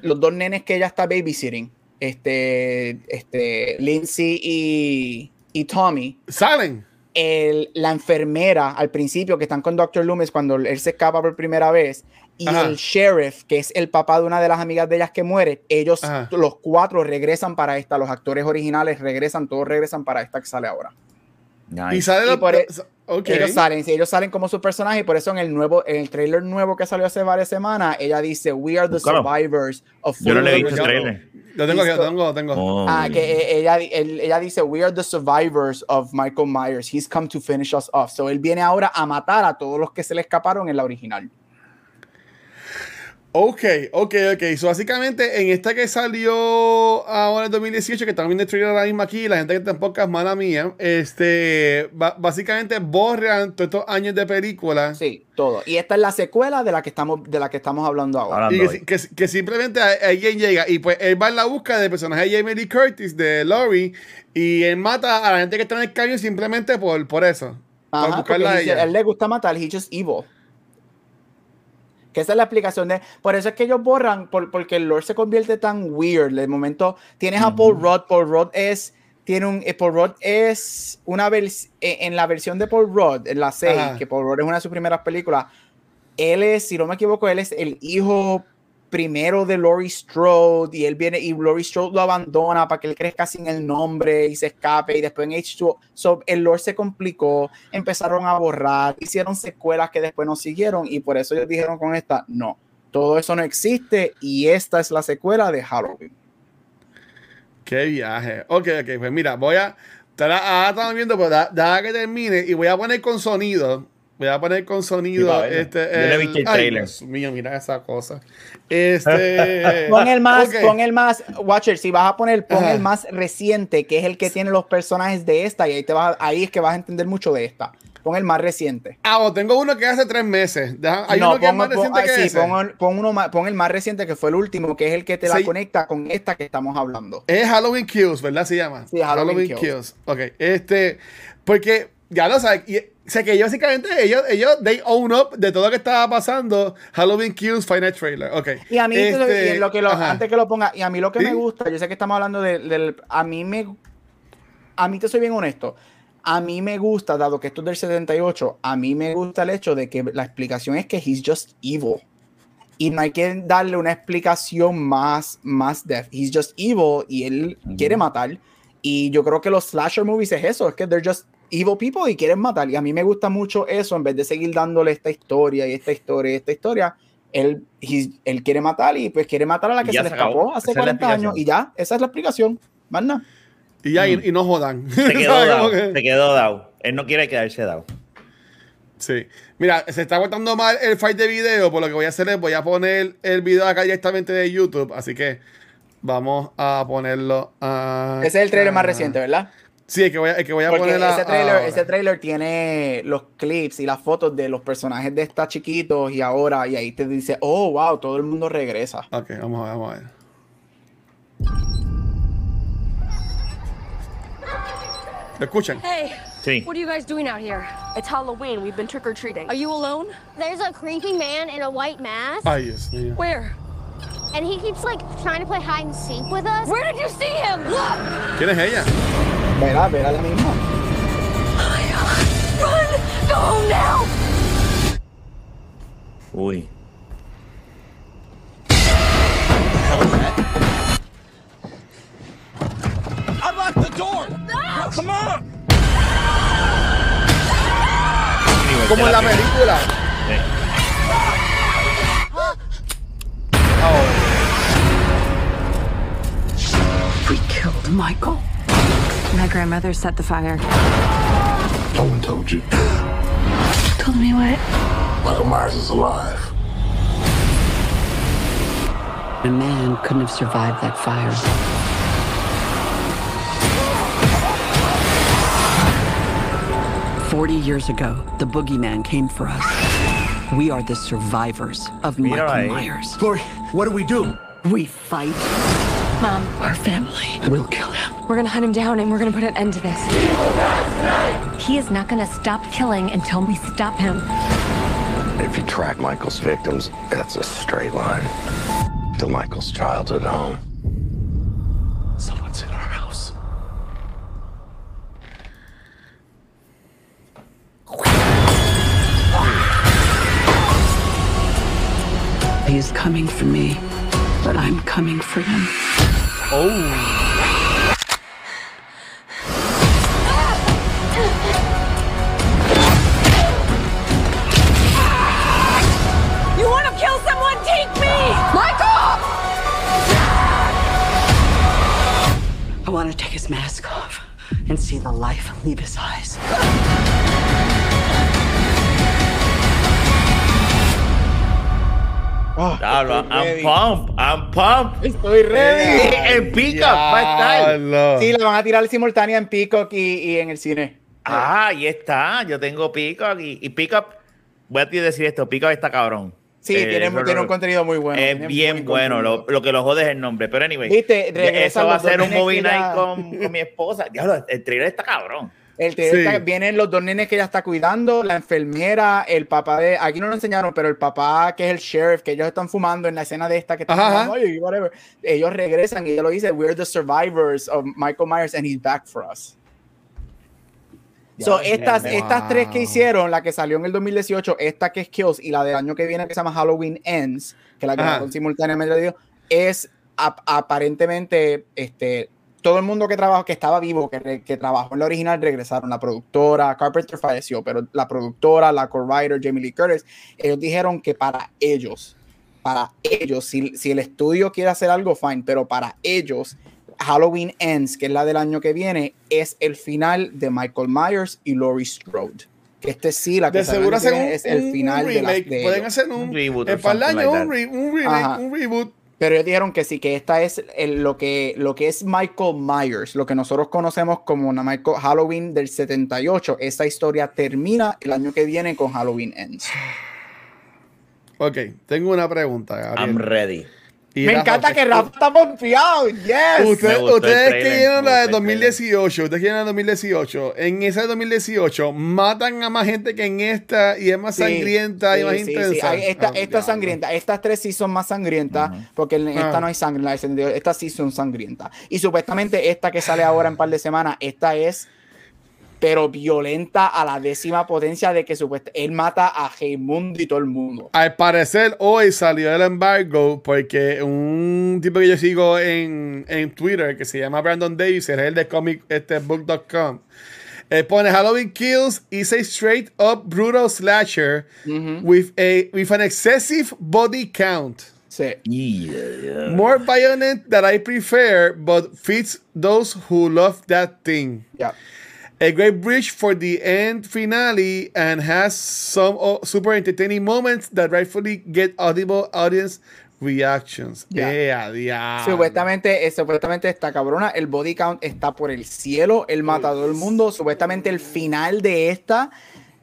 los dos nenes que ella está babysitting, este, este, Lindsay y, y Tommy. Salen el, la enfermera al principio que están con Dr. Loomis cuando él se escapa por primera vez y el sheriff, que es el papá de una de las amigas de ellas que muere, ellos los cuatro regresan para esta, los actores originales regresan, todos regresan para esta que sale ahora. Y sale por e- Ellos salen, ellos salen como su personaje y por eso en el nuevo, en el trailer nuevo que salió hace varias semanas, ella dice, We are the survivors of Yo no le he visto el trailer. Lo tengo, lo tengo, lo tengo. Oh. Ah, que e, ella, ella dice, we are the survivors of Michael Myers. He's come to finish us off. So él viene ahora a matar a todos los que se le escaparon en la original. Ok, ok, ok. So, básicamente, en esta que salió ahora en 2018, que también viendo ahora mismo aquí, la gente que tampoco es mala mía, este, básicamente borran todos estos años de película. Sí, todo. Y esta es la secuela de la que estamos, de la que estamos hablando ahora. y que, que, simplemente alguien llega y pues él va en la búsqueda del personaje de Jamie Lee Curtis, de Laurie, y él mata a la gente que está en el caño simplemente por, por eso. por buscarla a ella. él le gusta matar, he's just evil. Que esa es la explicación de. Por eso es que ellos borran, porque el lore se convierte tan weird. De momento tienes a Paul Rudd. Paul Rudd es. Tiene un. Eh, Paul Rudd es una vez eh, En la versión de Paul Rudd, en la 6, que Paul Rudd es una de sus primeras películas. Él es, si no me equivoco, él es el hijo primero de Laurie Strode y él viene y Laurie Strode lo abandona para que él crezca sin el nombre y se escape y después en H2 so, el lore se complicó, empezaron a borrar, hicieron secuelas que después no siguieron y por eso ellos dijeron con esta, no, todo eso no existe y esta es la secuela de Halloween. Qué viaje. Ok, ok, pues mira, voy a... Ahora estamos viendo, pero pues, da, que termine y voy a poner con sonido Voy a poner con sonido. este, el, Ay, Dios mío, mira esa cosa. Este. pon el más, pon el más, Watcher, si vas a poner, pon el más reciente, que es el que tiene los personajes de esta, y ahí te vas, ahí es que vas a entender mucho de esta. Pon el más reciente. Ah, tengo uno que hace tres meses. hay uno que es más reciente que sí, Pon, uno pon el más reciente que fue el último, que es el que te la conecta con esta que estamos hablando. Es Halloween Kills, ¿verdad? Se llama. Sí, Halloween, Kills. Kills. Ok, este, porque ya lo sabes. Y, sé que ellos básicamente, ellos, ellos, they own up de todo lo que estaba pasando. Halloween Kills Final Trailer. Ok. Y a mí, Este, y lo que lo- antes que lo ponga, y a mí lo que ¿Sí? me gusta, yo sé que estamos hablando de- del. A mí me. A mí te soy bien honesto. A mí me gusta, dado que esto es del 78, a mí me gusta el hecho de que la explicación es que he's just evil. Y no hay que darle una explicación más, más depth. He's just evil y él quiere matar. Y yo creo que los slasher movies es eso, es que they're just evil people y quieren matar. Y a mí me gusta mucho eso, en vez de seguir dándole esta historia y esta historia y esta historia, él, él quiere matar y pues quiere matar a la que se le escapó hace Esa es la 40 años. Y ya, esa es la explicación. Más nada. Y ya, y, y no jodan. Mm. Se quedó dado. Que- Se quedó dado. Él no quiere quedarse dado. Sí. Mira, se está cortando mal el fight de video, por lo que voy a hacer es voy a poner el video acá directamente de YouTube, así que vamos a ponerlo a... Ese es el trailer más reciente, ¿verdad? Sí, el que voy a, el que voy a poner a- ese trailer, ahora. ese trailer tiene los clips y las fotos de los personajes de estas chiquitos y ahora, y ahí te dice, oh, wow, todo el mundo regresa. Ok, vamos a ver, vamos a ver. ¿Lo escuchan? Hey, Sí. what are you guys doing out here? It's Halloween. We've been trick or treating. Are you alone? There's a creepy man in a white mask, Ay, Dios mío. Where? And he keeps like trying to play hide and seek with us. Where did you see him? Look! ¿Quién es ella? Verá, verá la misma. Run! Go home now! Uy. Como en la película. Ah. We killed Michael. My grandmother set the fire. No one told you. Told me what? Michael Myers is alive. A man couldn't have survived that fire. Forty years ago, the boogeyman came for us. We are the survivors of Michael ahí. Myers. Glory, what do we do? We fight Mom, our family. We'll kill him. we're gonna hunt him down and we're gonna put an end to this. He is not gonna stop killing until we stop him. If you track Michael's victims, that's a straight line to Michael's childhood home. Someone's in our house. He is coming for me, but I'm coming for him. Oh. You wanna kill someone? Take me! Michael! I want to take his mask off and see the life leave his eyes. Diablo, I'm pumped. I'm pumped. Estoy ready. En Pico va a estar. Sí, la van a tirar simultánea en Peacock y, y en el cine. Ah, ahí está. Yo tengo Peacock y, y Peacock. Voy a decir esto: Peacock está cabrón. Sí, Eh, tiene, lo- tiene lo- un contenido muy bueno. Es bien bueno. Lo, lo que lo jode es el nombre. Pero anyway. Viste, eso va a ser un movie night con, con mi esposa. Diablo, el trailer está cabrón. El Sí. está- vienen los dos nenes que ella está cuidando, la enfermera, el papá de. Aquí no lo enseñaron, pero el papá que es el sheriff, que ellos están fumando en la escena de esta que están Ajá, fumando, "Oye, whatever". Ellos regresan y ella lo dice: We're the survivors of Michael Myers and he's back for us. So, estas, wow. estas tres que hicieron, la que salió en el 2018, esta que es Kills y la del año que viene que se llama Halloween Ends, que la grabaron simultáneamente, es ap- aparentemente este, todo el mundo que trabajó, que estaba vivo, que, trabajó en la original, regresaron. La productora, Carpenter falleció, pero la productora, la co-writer, Jamie Lee Curtis, ellos dijeron que para ellos, para ellos, si, si el estudio quiere hacer algo, fine, pero para ellos, Halloween Ends, que es la del año que viene, es el final de Michael Myers y Laurie Strode. Que este sí, la que De seguro que un, es el final un de, de Pueden ellos. hacer un, Un reboot el like un, re- un remake, Ajá. un reboot. Pero ellos dijeron que sí, que esta es el- lo, que, lo que es Michael Myers, lo que nosotros conocemos como una Michael Halloween del 78. Esa historia termina el año que viene con Halloween Ends. Ok, tengo una pregunta, Gabriel. I'm ready. Y Me Rafa, encanta que Rafa está pompeado. Yes. Ustedes, que vieron la de gustó el 2018, ustedes que vieron la de 2018, en esa de 2018 matan a más gente que en esta y es más Sí, sangrienta y más sí, sí. intensa. Esta, Ah, esta es sangrienta. Estas tres sí son más sangrientas porque en esta Ah. no hay sangre. en la de- Estas sí son sangrientas. Y supuestamente esta que sale ahora en par de semanas, esta es pero violenta a la décima potencia de que supuestamente él mata a Heimundo y todo el mundo. Al parecer, hoy salió el embargo porque un tipo que yo sigo en, en Twitter que se llama Brandon Davis, es el de comic este, book.com. Él pone Halloween Kills is a straight up brutal slasher with, a, with an excessive body count. Sí. Yeah. More violent that I prefer, but fits those who love that thing. Ya. A great bridge for the end finale and has some oh, super entertaining moments that rightfully get audible audience reactions. Yeah, diablo. Supuestamente, eh, supuestamente esta cabrona, el body count está por el cielo, él mata a todo el mundo. Supuestamente el final de esta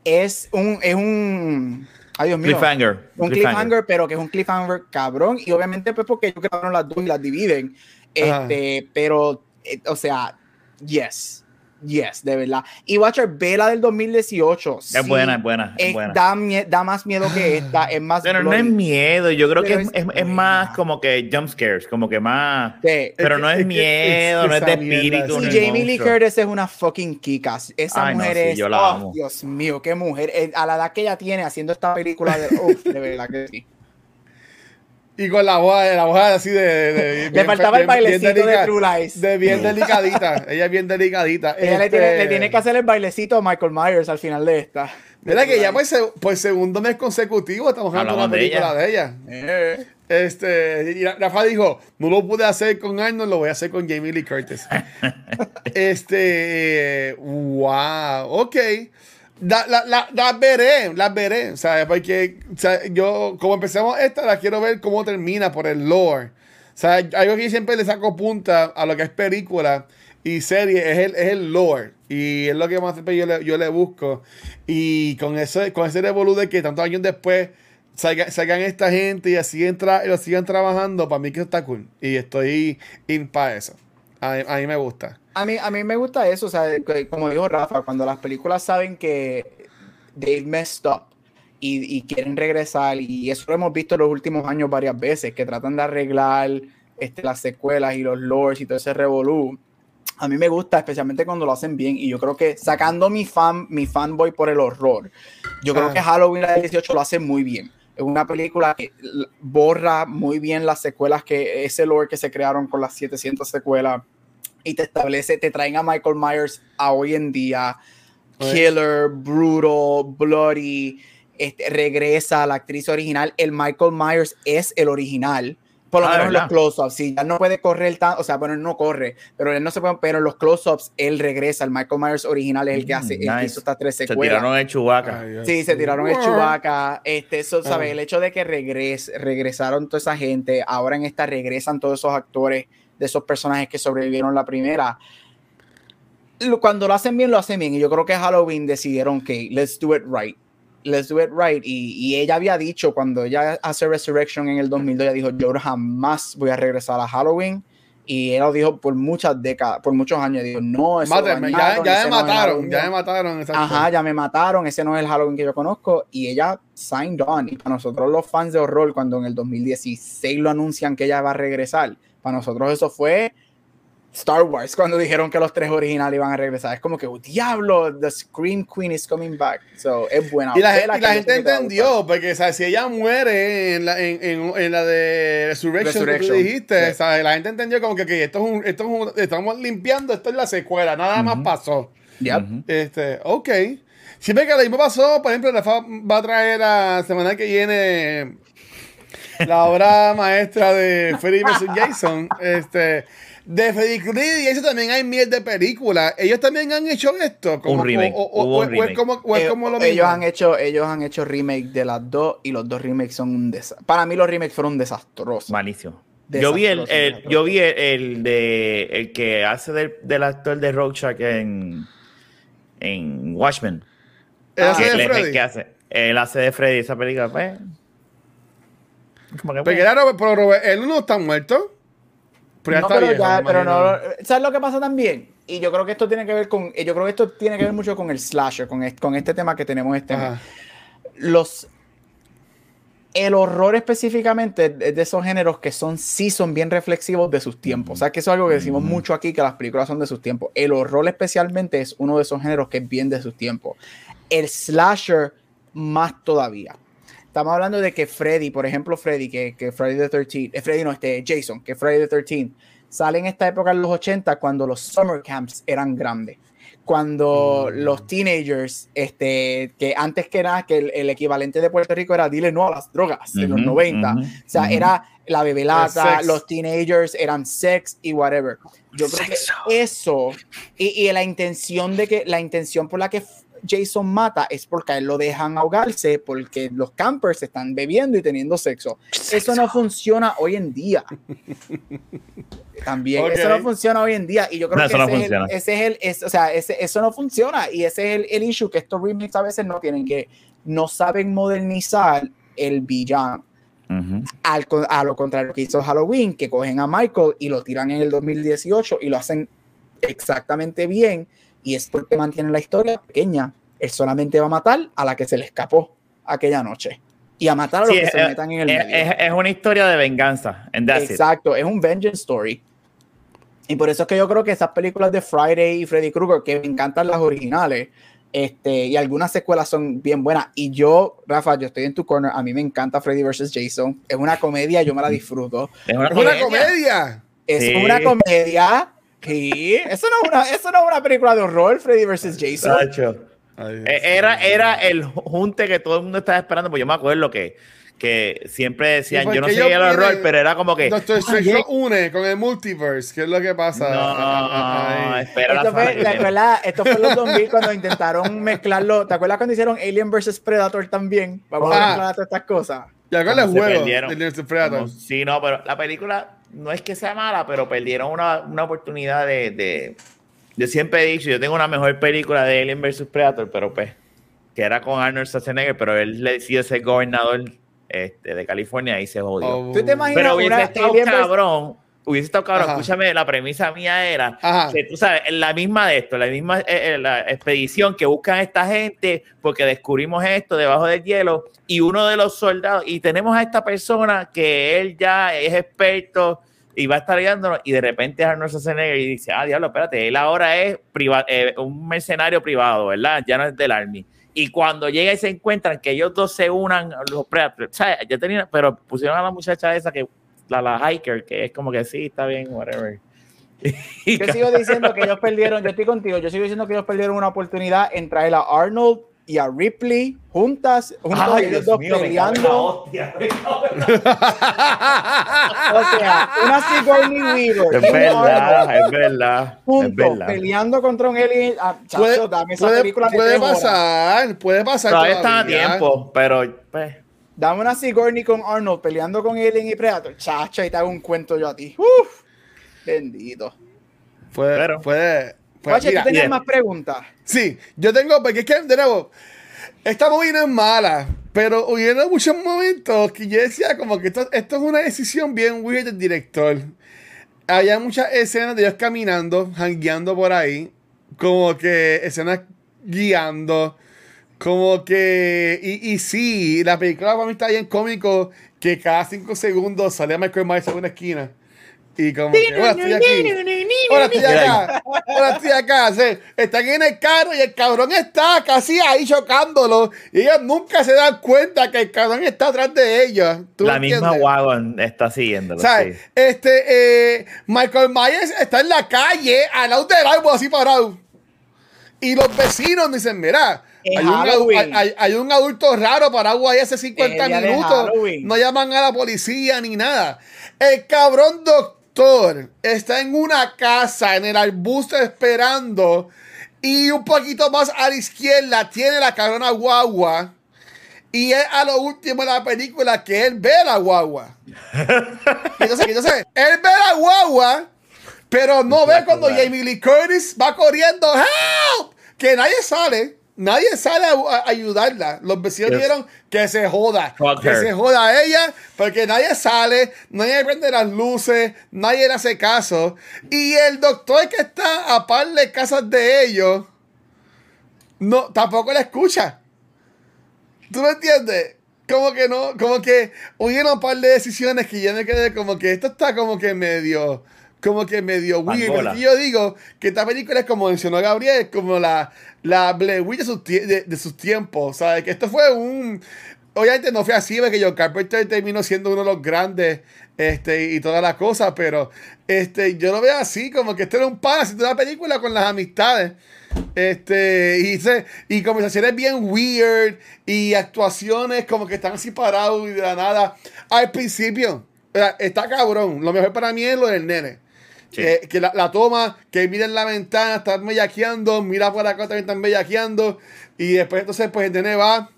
es un, es un, ay Dios mío, Cliffhanger. un cliffhanger, pero que es un cliffhanger cabrón. Y obviamente, pues, porque ellos grabaron las dos y las dividen. Este, pero, eh, o sea, yes. Yes, de verdad. Y Watcher, vela del 2018. Es sí, buena, es buena, es eh, buena. Da, da más miedo que esta, es más. Pero no es miedo, yo creo Pero que es, es es- es buena. más como que jump scares, como que más. Sí. Pero Es no es, miedo, es no es de espíritu. sí. no Y Jamie Lee. Curtis es una fucking kikas. Esa Ay, no, mujer sí, es. yo la oh, amo. Dios mío, qué mujer. Eh, A la edad que ella tiene haciendo esta película de. Uf, de verdad que sí. Y con la voz, la voz así de. de- de- Le faltaba el bailecito de True Lies. De bien delicadita. Ella es bien delicadita. Ella le, Este, tiene, le tiene que hacer el bailecito a Michael Myers al final de esta. Mira que ya por, se- por segundo mes consecutivo estamos hablando de ella. de ella. Eh. Este, y Rafa dijo, no lo pude hacer con Arnold, lo voy a hacer con Jamie Lee Curtis. este, wow, ok. La- la- la- Las veré, las veré, ¿sabes? Porque sea, yo, como empezamos esta, la quiero ver cómo termina por el lore. Sea, algo que siempre le saco punta a lo que es película y serie es el, es el lore. Y es lo que más yo le, yo le busco. Y con ese, con ese revolú de que tantos años después salga- salgan esta gente y así entra, lo sigan trabajando, para mí que está cool. Y estoy in para eso. A, a mí me gusta. A mí, a mí me gusta eso, o sea, como dijo Rafa, cuando las películas saben que they've messed up y, y quieren regresar, y eso lo hemos visto en los últimos años varias veces, que tratan de arreglar este, las secuelas y los lores y todo ese revolú. A mí me gusta, especialmente cuando lo hacen bien, y yo creo que sacando mi fan, mi fanboy por el horror, yo creo Ah. que Halloween la del 18 lo hace muy bien. Es una película que borra muy bien las secuelas que ese lore que se crearon con las 700 secuelas y te establece, te traen a Michael Myers a hoy en día, Oye. killer, brutal, bloody, este, regresa la actriz original, el Michael Myers es el original, por lo Ah, menos en los close-ups, sí, ya no puede correr tan, o sea, bueno, él no corre, pero él no se puede, pero en los close-ups él regresa, el Michael Myers original es el que Mm, hace, el que nice. hizo estas tres Se secuelas. tiraron el chubaca. Ay, Sí, se tiraron el. Chewbacca. Este, eso, ¿sabes? Ah. El hecho de que regres, regresaron toda esa gente, ahora en esta regresan todos esos actores de esos personajes que sobrevivieron la primera. Cuando lo hacen bien, lo hacen bien. Y yo creo que Halloween decidieron que let's do it right. Let's do it right. Y, y ella había dicho, cuando ella hace Resurrection en el 2002, ella dijo, yo jamás voy a regresar a Halloween. Y ella lo dijo por muchas décadas, por muchos años. Dijo, no, eso lo Mátenme, ya, me no mataron, Halloween". ya me mataron. Ajá, ya me mataron, ese no es el Halloween que yo conozco. Y ella signed on. Y para nosotros los fans de horror, cuando en el 2016 lo anuncian que ella va a regresar, para nosotros eso fue Star Wars, cuando dijeron que los tres originales iban a regresar. Es como que, "Oh, diablo, the Scream Queen is coming back. So, es buena. Y la, Vela, y que la gente entendió, porque ¿sabes? si ella muere en la, en, en- en la de Resurrection, que tú Resurrection, dijiste, sí. ¿sabes? la gente entendió como que, que esto, es un, esto es un- estamos limpiando, esto es la secuela, nada más pasó. Yep. Ujú. Este, ok. Siempre que lo mismo pasó, por ejemplo, Rafa va a traer la semana que viene la obra maestra de Freddy vs. Jason. Este, de Freddy Krueger y eso también hay miel de película. Ellos también han hecho esto. Como, Un remake, O, o- o- un o es remake. como, o es Eh, como lo ellos mismo. han hecho ellos han hecho remake de las dos y los dos remakes son un desastre. Para mí los remakes fueron desastrosos. Malísimo. Yo vi el, el- yo vi el, el de el que hace del, del actor de Rorschach en en Watchmen. Él hace Que de el Freddy. que hace. Él hace de Freddy esa película, pues. Como que, Porque era Robert- pero Robert, él no está muerto. Pero ya No, está pero, viejo, ya- me pero imagino. no, ¿sabes lo que pasa también? Y yo creo que esto tiene que ver con, yo creo que esto tiene que ver mucho con el slasher, con, est- con este tema que tenemos este. Ajá. Los el horror específicamente es de esos géneros que son sí son bien reflexivos de sus tiempos. O sea, que eso es algo que decimos mucho aquí, que las películas son de sus tiempos. El horror especialmente es uno de esos géneros que es bien de sus tiempos. El slasher más todavía. Estamos hablando de que Freddy, por ejemplo, Freddy, que, que Friday the 13th, eh, Freddy no, este Jason, que Friday the 13th, sale en esta época en los 80 cuando los summer camps eran grandes. Cuando los teenagers, este, que antes que nada, que el, el equivalente de Puerto Rico era dile no a las drogas en los Ujú, 90. ujú, o sea, ujú. era la bebelata, los teenagers eran sex y whatever. Yo creo que eso y, y la intención de que la intención por la que Jason mata es porque a él lo dejan ahogarse porque los campers están bebiendo y teniendo sexo. Eso no funciona hoy en día. También, Ok. eso no funciona hoy en día. Y yo creo No, que eso no ese, es el, funciona. ese es el, es- o sea, ese- eso no funciona. Y ese es el, el issue que estos remakes a veces no tienen, que no saben modernizar el villano. ujú. Al, a lo contrario que hizo Halloween, que cogen a Michael y lo tiran en el 2018 y lo hacen exactamente bien. Y es porque mantienen la historia pequeña. Él solamente va a matar a la que se le escapó aquella noche. Y a matar a los Sí, que es, se metan en el es- medio. es- una historia de venganza. And that's it. Exacto, es un vengeance story. Y por eso es que yo creo que esas películas de Friday y Freddy Krueger, que me encantan las originales, este, y algunas secuelas son bien buenas. Y yo, Rafa, yo estoy en tu corner. A mí me encanta Freddy vs. Jason. Es una comedia, yo me la disfruto. Es una Es una comedia. comedia. Es Sí. una comedia. Sí, eso no, es una, eso no es una película de horror, Freddy vs. Jason. Ay, Eh, Era, era el junte que todo el mundo estaba esperando, pues yo me acuerdo que, que siempre decían, Sí, yo no porque sé el horror, pero era como que... Doctor Strange lo une con el multiverse, ¿qué es lo que pasa? No, Ay. espera la Esto fue. ¿te acuerdas? Esto fue los 2000 cuando intentaron mezclarlo. ¿Te acuerdas cuando hicieron Alien vs. Predator también? Vamos a Ah. mezclar todas estas cosas. Y acá el juego. Predator. Como- Sí, no, pero la película no es que sea mala, pero perdieron una, una oportunidad de, de... Yo siempre he dicho, yo tengo una mejor película de Alien vs. Predator, pero pues, que era con Arnold Schwarzenegger, pero él le decidió ser gobernador este, de California y se jodió. Oh. ¿Tú te imaginas Pero hubiese estado Alien vs. cabrón. Hubiese estado cabrón. Ajá. Escúchame, la premisa mía era Ajá. que tú sabes, la misma de esto, la misma eh, eh, la expedición que buscan a esta gente porque descubrimos esto debajo del hielo y uno de los soldados, y tenemos a esta persona que él ya es experto y va a estar guiándonos y de repente Arnold Schwarzenegger y dice, ah, diablo, espérate, él ahora es eh, un mercenario privado, ¿verdad? Ya no es del Army. Y cuando llega y se encuentran que ellos dos se unan, los ¿sabes? Ya tenía, pero pusieron a la muchacha esa que, la, la hiker, que es como que sí, está bien, whatever. Yo sigo diciendo que ellos perdieron, yo estoy contigo, yo sigo diciendo que ellos perdieron una oportunidad en traer a Arnold y a Ripley juntas, juntos Ay, ellos Dios dos mío, me cago en la peleando. hostia, me cago en la- O sea, una Sigourney Weaver Es verdad, es verdad. Es juntos verdad. peleando contra un alien. Ah, chacho, Puede, dame esa puede- película de puede horas. pasar, puede pasar. Todavía están a tiempo, pero pues, Dame una Sigourney con Arnold peleando con Alien y Predator. Chacho, y te hago un cuento yo a ti. Uf, bendito. Puede, Pero- puede. Oye, mira, tú tenías más preguntas. Sí, yo tengo, porque es que, de nuevo, esta movie no es mala, pero hubieron muchos momentos que yo decía como que esto, esto es una decisión bien weird del director. Había muchas escenas de ellos caminando, jangueando por ahí, como que escenas guiando, como que, y, y sí, la película para mí está bien cómico, que cada cinco segundos salía Michael Myers en una esquina. Y como que, "Hola, estoy aquí. Ahora estoy acá. Ahora estoy acá. sí. Están en el carro y el cabrón está casi ahí chocándolo. Y ellos nunca se dan cuenta que el cabrón está atrás de ellos. ¿Tú la misma wagon está siguiéndolo. ¿Sabes? sí. Este, eh, Michael Myers está en la calle, al lado del árbol, así parado. Y los vecinos dicen, mira, hay un, hay- hay- un adulto raro parado ahí hace 50 Es el día de minutos. No llaman a la policía ni nada. El cabrón doctor está en una casa, en el arbusto esperando. Y un poquito más a la izquierda tiene la cabrona guagua. Y es a lo último de la película que él ve la guagua. Entonces, entonces, él ve la guagua, pero no ve cuando Jamie Lee Curtis va corriendo, ¡Help! Que nadie sale. Nadie sale a, a ayudarla. Los vecinos Yes. dijeron que se joda, Fuck que her. se joda a ella, porque nadie sale, nadie prende las luces, nadie le hace caso. Y el doctor que está a par de casas de ellos, no, tampoco la escucha. ¿Tú me entiendes? Como que no, como que hubieron un par de decisiones que yo me quedé como que esto está como que medio, como que medio weird. Porque yo digo que esta película es como mencionó Gabriel, como la, la Blair Witch de sus, de, de sus tiempos, ¿sabes? Que esto fue un... Obviamente no fue así, porque John Carpenter terminó siendo uno de los grandes este, y toda la cosa, pero este, yo lo veo así, como que esto era un pan, haciendo una película con las amistades. Este, y, se- y conversaciones bien weird y actuaciones como que están así parados y de la nada. Al principio, está cabrón. Lo mejor para mí es lo del nene. Sí. Que, que la, toma, que mira en la ventana, está bellaqueando, mira por acá también están bellaqueando. Y después entonces pues el nene va,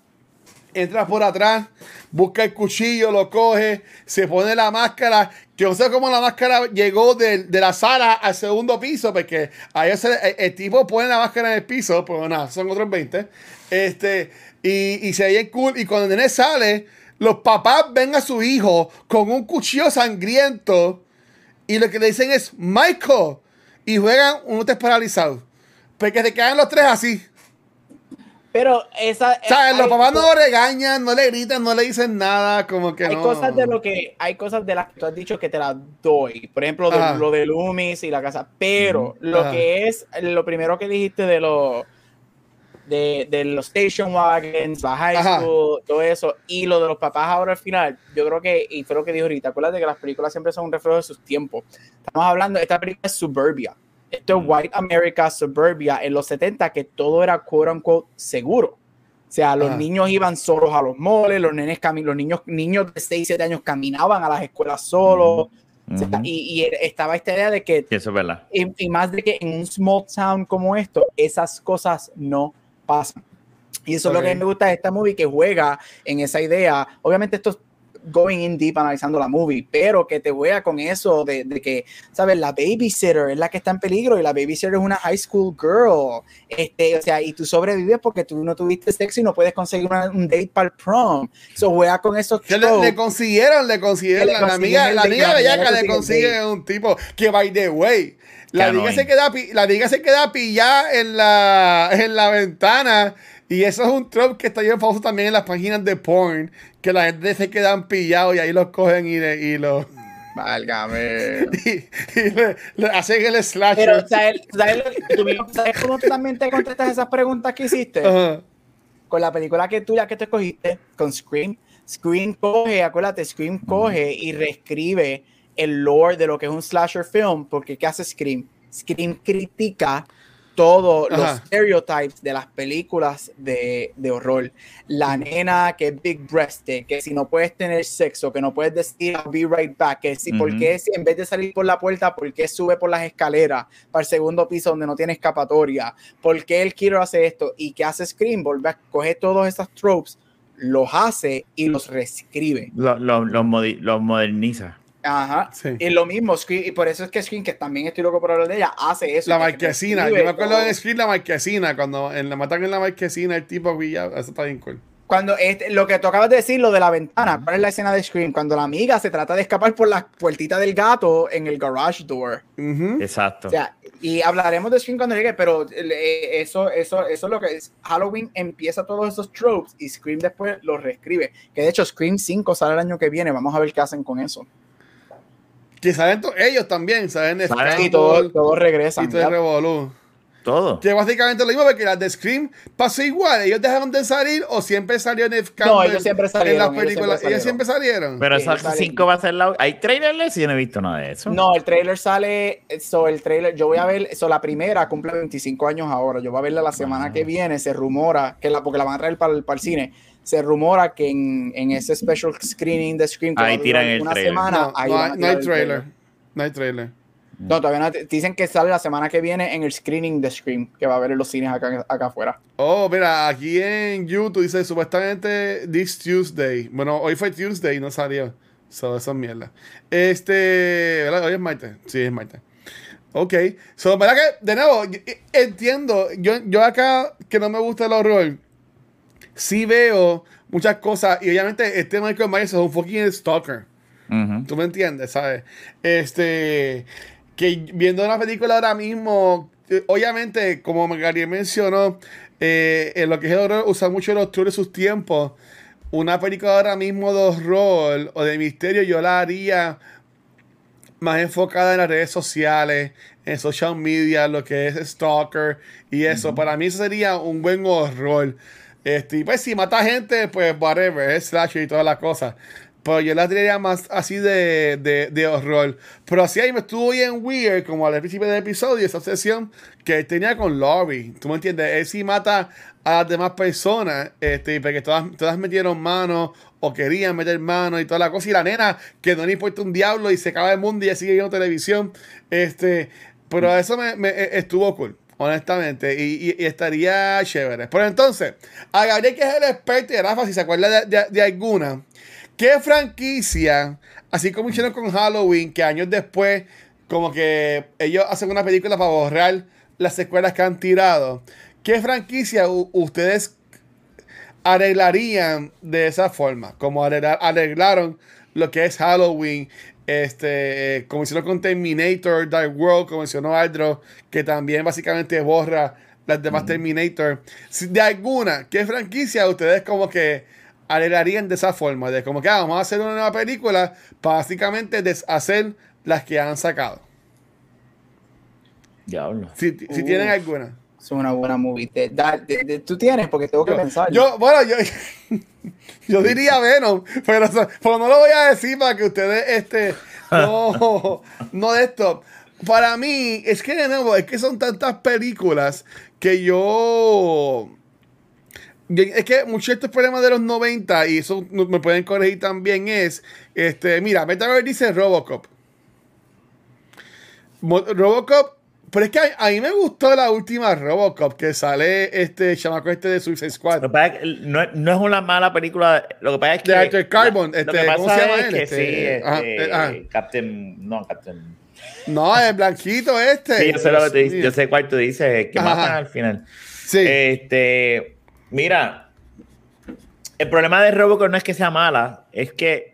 entra por atrás, busca el cuchillo, lo coge, se pone la máscara. Yo no sé cómo la máscara llegó de, de la sala al segundo piso, porque ahí el, tipo pone la máscara en el piso, pero nada, son otros 20. Este, y, y se ve cool. Y cuando el nene sale, los papás ven a su hijo con un cuchillo sangriento y lo que le dicen es Michael. Y juegan un test paralizado. Porque se quedan los tres así. Pero esa. O sea, los hay- papás no lo regañan, no le gritan, no le dicen nada, como que hay no. cosas de lo que hay cosas de las que tú has dicho que te las doy por ejemplo de- lo de Loomis y la casa pero lo que es lo primero que dijiste de los de, de los station wagons la high Ajá. todo eso y lo de los papás ahora al final yo creo que y fue lo que dijo ahorita acuérdate que las películas siempre son un reflejo de sus tiempos estamos hablando esta película es Suburbia esto es White America Suburbia en los 70 que todo era quote unquote seguro o sea, los Ajá. niños iban solos a los moles, los nenes los niños, niños de 6, 7 años caminaban a las escuelas solos. O sea, Ujú. y, y estaba esta idea de que, Sí, eso es verdad. y, y más de que en un small town como esto, esas cosas no pasan. Y eso es lo que me gusta de esta movie, que juega en esa idea. Obviamente esto es going in deep analizando la movie, pero que te juega con eso de, de que, ¿sabes? La babysitter es la que está en peligro y la babysitter es una high school girl. Este, o sea, y tú sobrevives porque tú no tuviste sexo y no puedes conseguir una- un date para el prom. So juega con esos Que le, le consiguieron, le consiguieron. Le La, la amiga, la amiga la amiga bellaca le consigue un tipo que, by the way, la liga se queda, la liga se queda pillada en la, en la ventana. Y eso es un trope que está bien famoso también en las páginas de porn. Que la gente se quedan pillados y ahí los cogen y, y los. Válgame. Y, y le, le hacen el slash. Pero, ¿sabes, sabes lo- tú mismo- ¿sabes cómo tú también te contestas esas preguntas que hiciste? Con la película que tuya que te escogiste, con Scream. Scream coge, acuérdate, Scream coge y reescribe el lore de lo que es un slasher film, porque ¿qué hace Scream? Scream critica todos los stereotypes de las películas de, de horror. La nena que es big breasted, que si no puedes tener sexo, que no puedes decir I'll be right back, que si, ¿por Ujú. qué si en vez de salir por la puerta, por qué sube por las escaleras para el segundo piso donde no tiene escapatoria? ¿Por qué el killer hace esto? ¿Y qué hace Scream? Vuelve a coger todos esos tropes, los hace y los reescribe. Lo- lo- los moderniza. Ajá. Sí. Y lo mismo, Scream, y por eso es que Scream, que también estoy loco por hablar de ella, hace eso. La que marquesina. Yo me acuerdo todo. en Scream la marquesina. Cuando en la matan en la marquesina, el tipo pillado. Eso está bien cool. Cuando este, lo que tú acabas de decir, lo de la ventana, ¿cuál es la escena de Scream? Cuando la amiga se trata de escapar por la puertita del gato en el garage door. Exacto. O sea, y hablaremos de Scream cuando llegue, pero eh, eso, eso, eso es lo que es. Halloween empieza todos esos tropes y Scream después los reescribe. Que de hecho Scream 5 sale el año que viene. Vamos a ver qué hacen con eso. Que saben to- ellos también, saben Saben. Scandal Y todo, todo regresan. y todo revolú. Todo. Que básicamente lo mismo, porque las de Scream pasó igual. Ellos dejaron de salir o siempre salió Neve Campbell ellos siempre en salieron, las ellos películas. Ellos siempre salieron. Pero Sí, esa sale. 5 va a ser la. ¿Hay trailers? Yo no he visto nada de eso. No, el trailer sale, so el trailer, yo voy a ver, so la primera cumple 25 años ahora, yo voy a verla la semana Ah. que viene, se rumora, que la, porque la van a traer para el, para el cine, se rumora que en, en ese special screening de Scream que Ahí va a tiran durar el una trailer. semana, no, ahí hay, no trailer. No hay trailer. No, todavía no, dicen que sale la semana que viene en el screening de Scream, que va a haber en los cines acá, acá afuera. Oh, mira, aquí en YouTube dice supuestamente this Tuesday. Bueno, hoy fue Tuesday y no salió. So, eso es mierda. Este, ¿verdad? Hoy es martes. Sí, es martes. Ok. So, ¿verdad que, de nuevo, entiendo, yo, yo acá que no me gusta el horror, sí veo muchas cosas y obviamente este Michael Myers es un fucking stalker. ¿Tú me entiendes? ¿Sabes? Este. Que viendo una película ahora mismo, obviamente, como Gabriel mencionó, eh, en lo que es el horror, usa mucho los tours de sus tiempos. Una película ahora mismo de horror o de misterio, yo la haría más enfocada en las redes sociales, en social media, lo que es Stalker y eso. Para mí eso sería un buen horror. Este, y pues si mata gente, pues whatever, es slasher y todas las cosas. Pero yo la tiraría más así de, de, de horror. Pero así ahí me estuvo bien weird, como al principio del episodio, esa obsesión que él tenía con Laurie. ¿Tú me entiendes? Él sí mata a las demás personas, este, porque todas, todas metieron manos o querían meter manos y toda la cosa. Y la nena, que no le importa un diablo y se acaba el mundo y ya sigue viendo televisión. Este, pero eso me, me- eh, estuvo cool, honestamente. Y, estaría chévere. Pero entonces, a Gabriel, que es el experto, y a Rafa, si se acuerda de, alguna, ¿qué franquicia, así como hicieron con Halloween, que años después, como que ellos hacen una película para borrar las secuelas que han tirado? ¿Qué franquicia ustedes arreglarían de esa forma? Como arreglar- arreglaron lo que es Halloween, este, como hicieron con Terminator, Dark World, como mencionó Aldro, que también básicamente borra las demás Terminator. Si de alguna, ¿qué franquicia ustedes como que arreglarían de esa forma? De como que ah, vamos a hacer una nueva película para básicamente deshacer las que han sacado. Diablo. Si, si tienen alguna. Es una buena movie. De- de- Tú tienes, porque tengo que Yo, pensar. yo, bueno, yo, yo diría Venom, pero, pero no lo voy a decir para que ustedes este, no, no de esto. Para mí, es que de nuevo, es que son tantas películas que yo. Es que muchos de estos problemas de los 90, y eso me pueden corregir también, es. Este, mira, Metaverse dice Robocop. Robocop, pero es que a, a mí me gustó la última Robocop que sale este chamaco este de Suicide Squad. Lo que es no, es- no es una mala película. Lo que pasa es que. De Altered Carbon, lo este, que pasa ¿cómo se llama es él? que Este, sí, este, ajá, eh, ajá. Captain. No, Captain. No, el blanquito este. Sí, yo sé, lo que yo sé cuál tú dices, que Ajá. matan al final. Sí. Este, mira, el problema de Robocop no es que sea mala, es que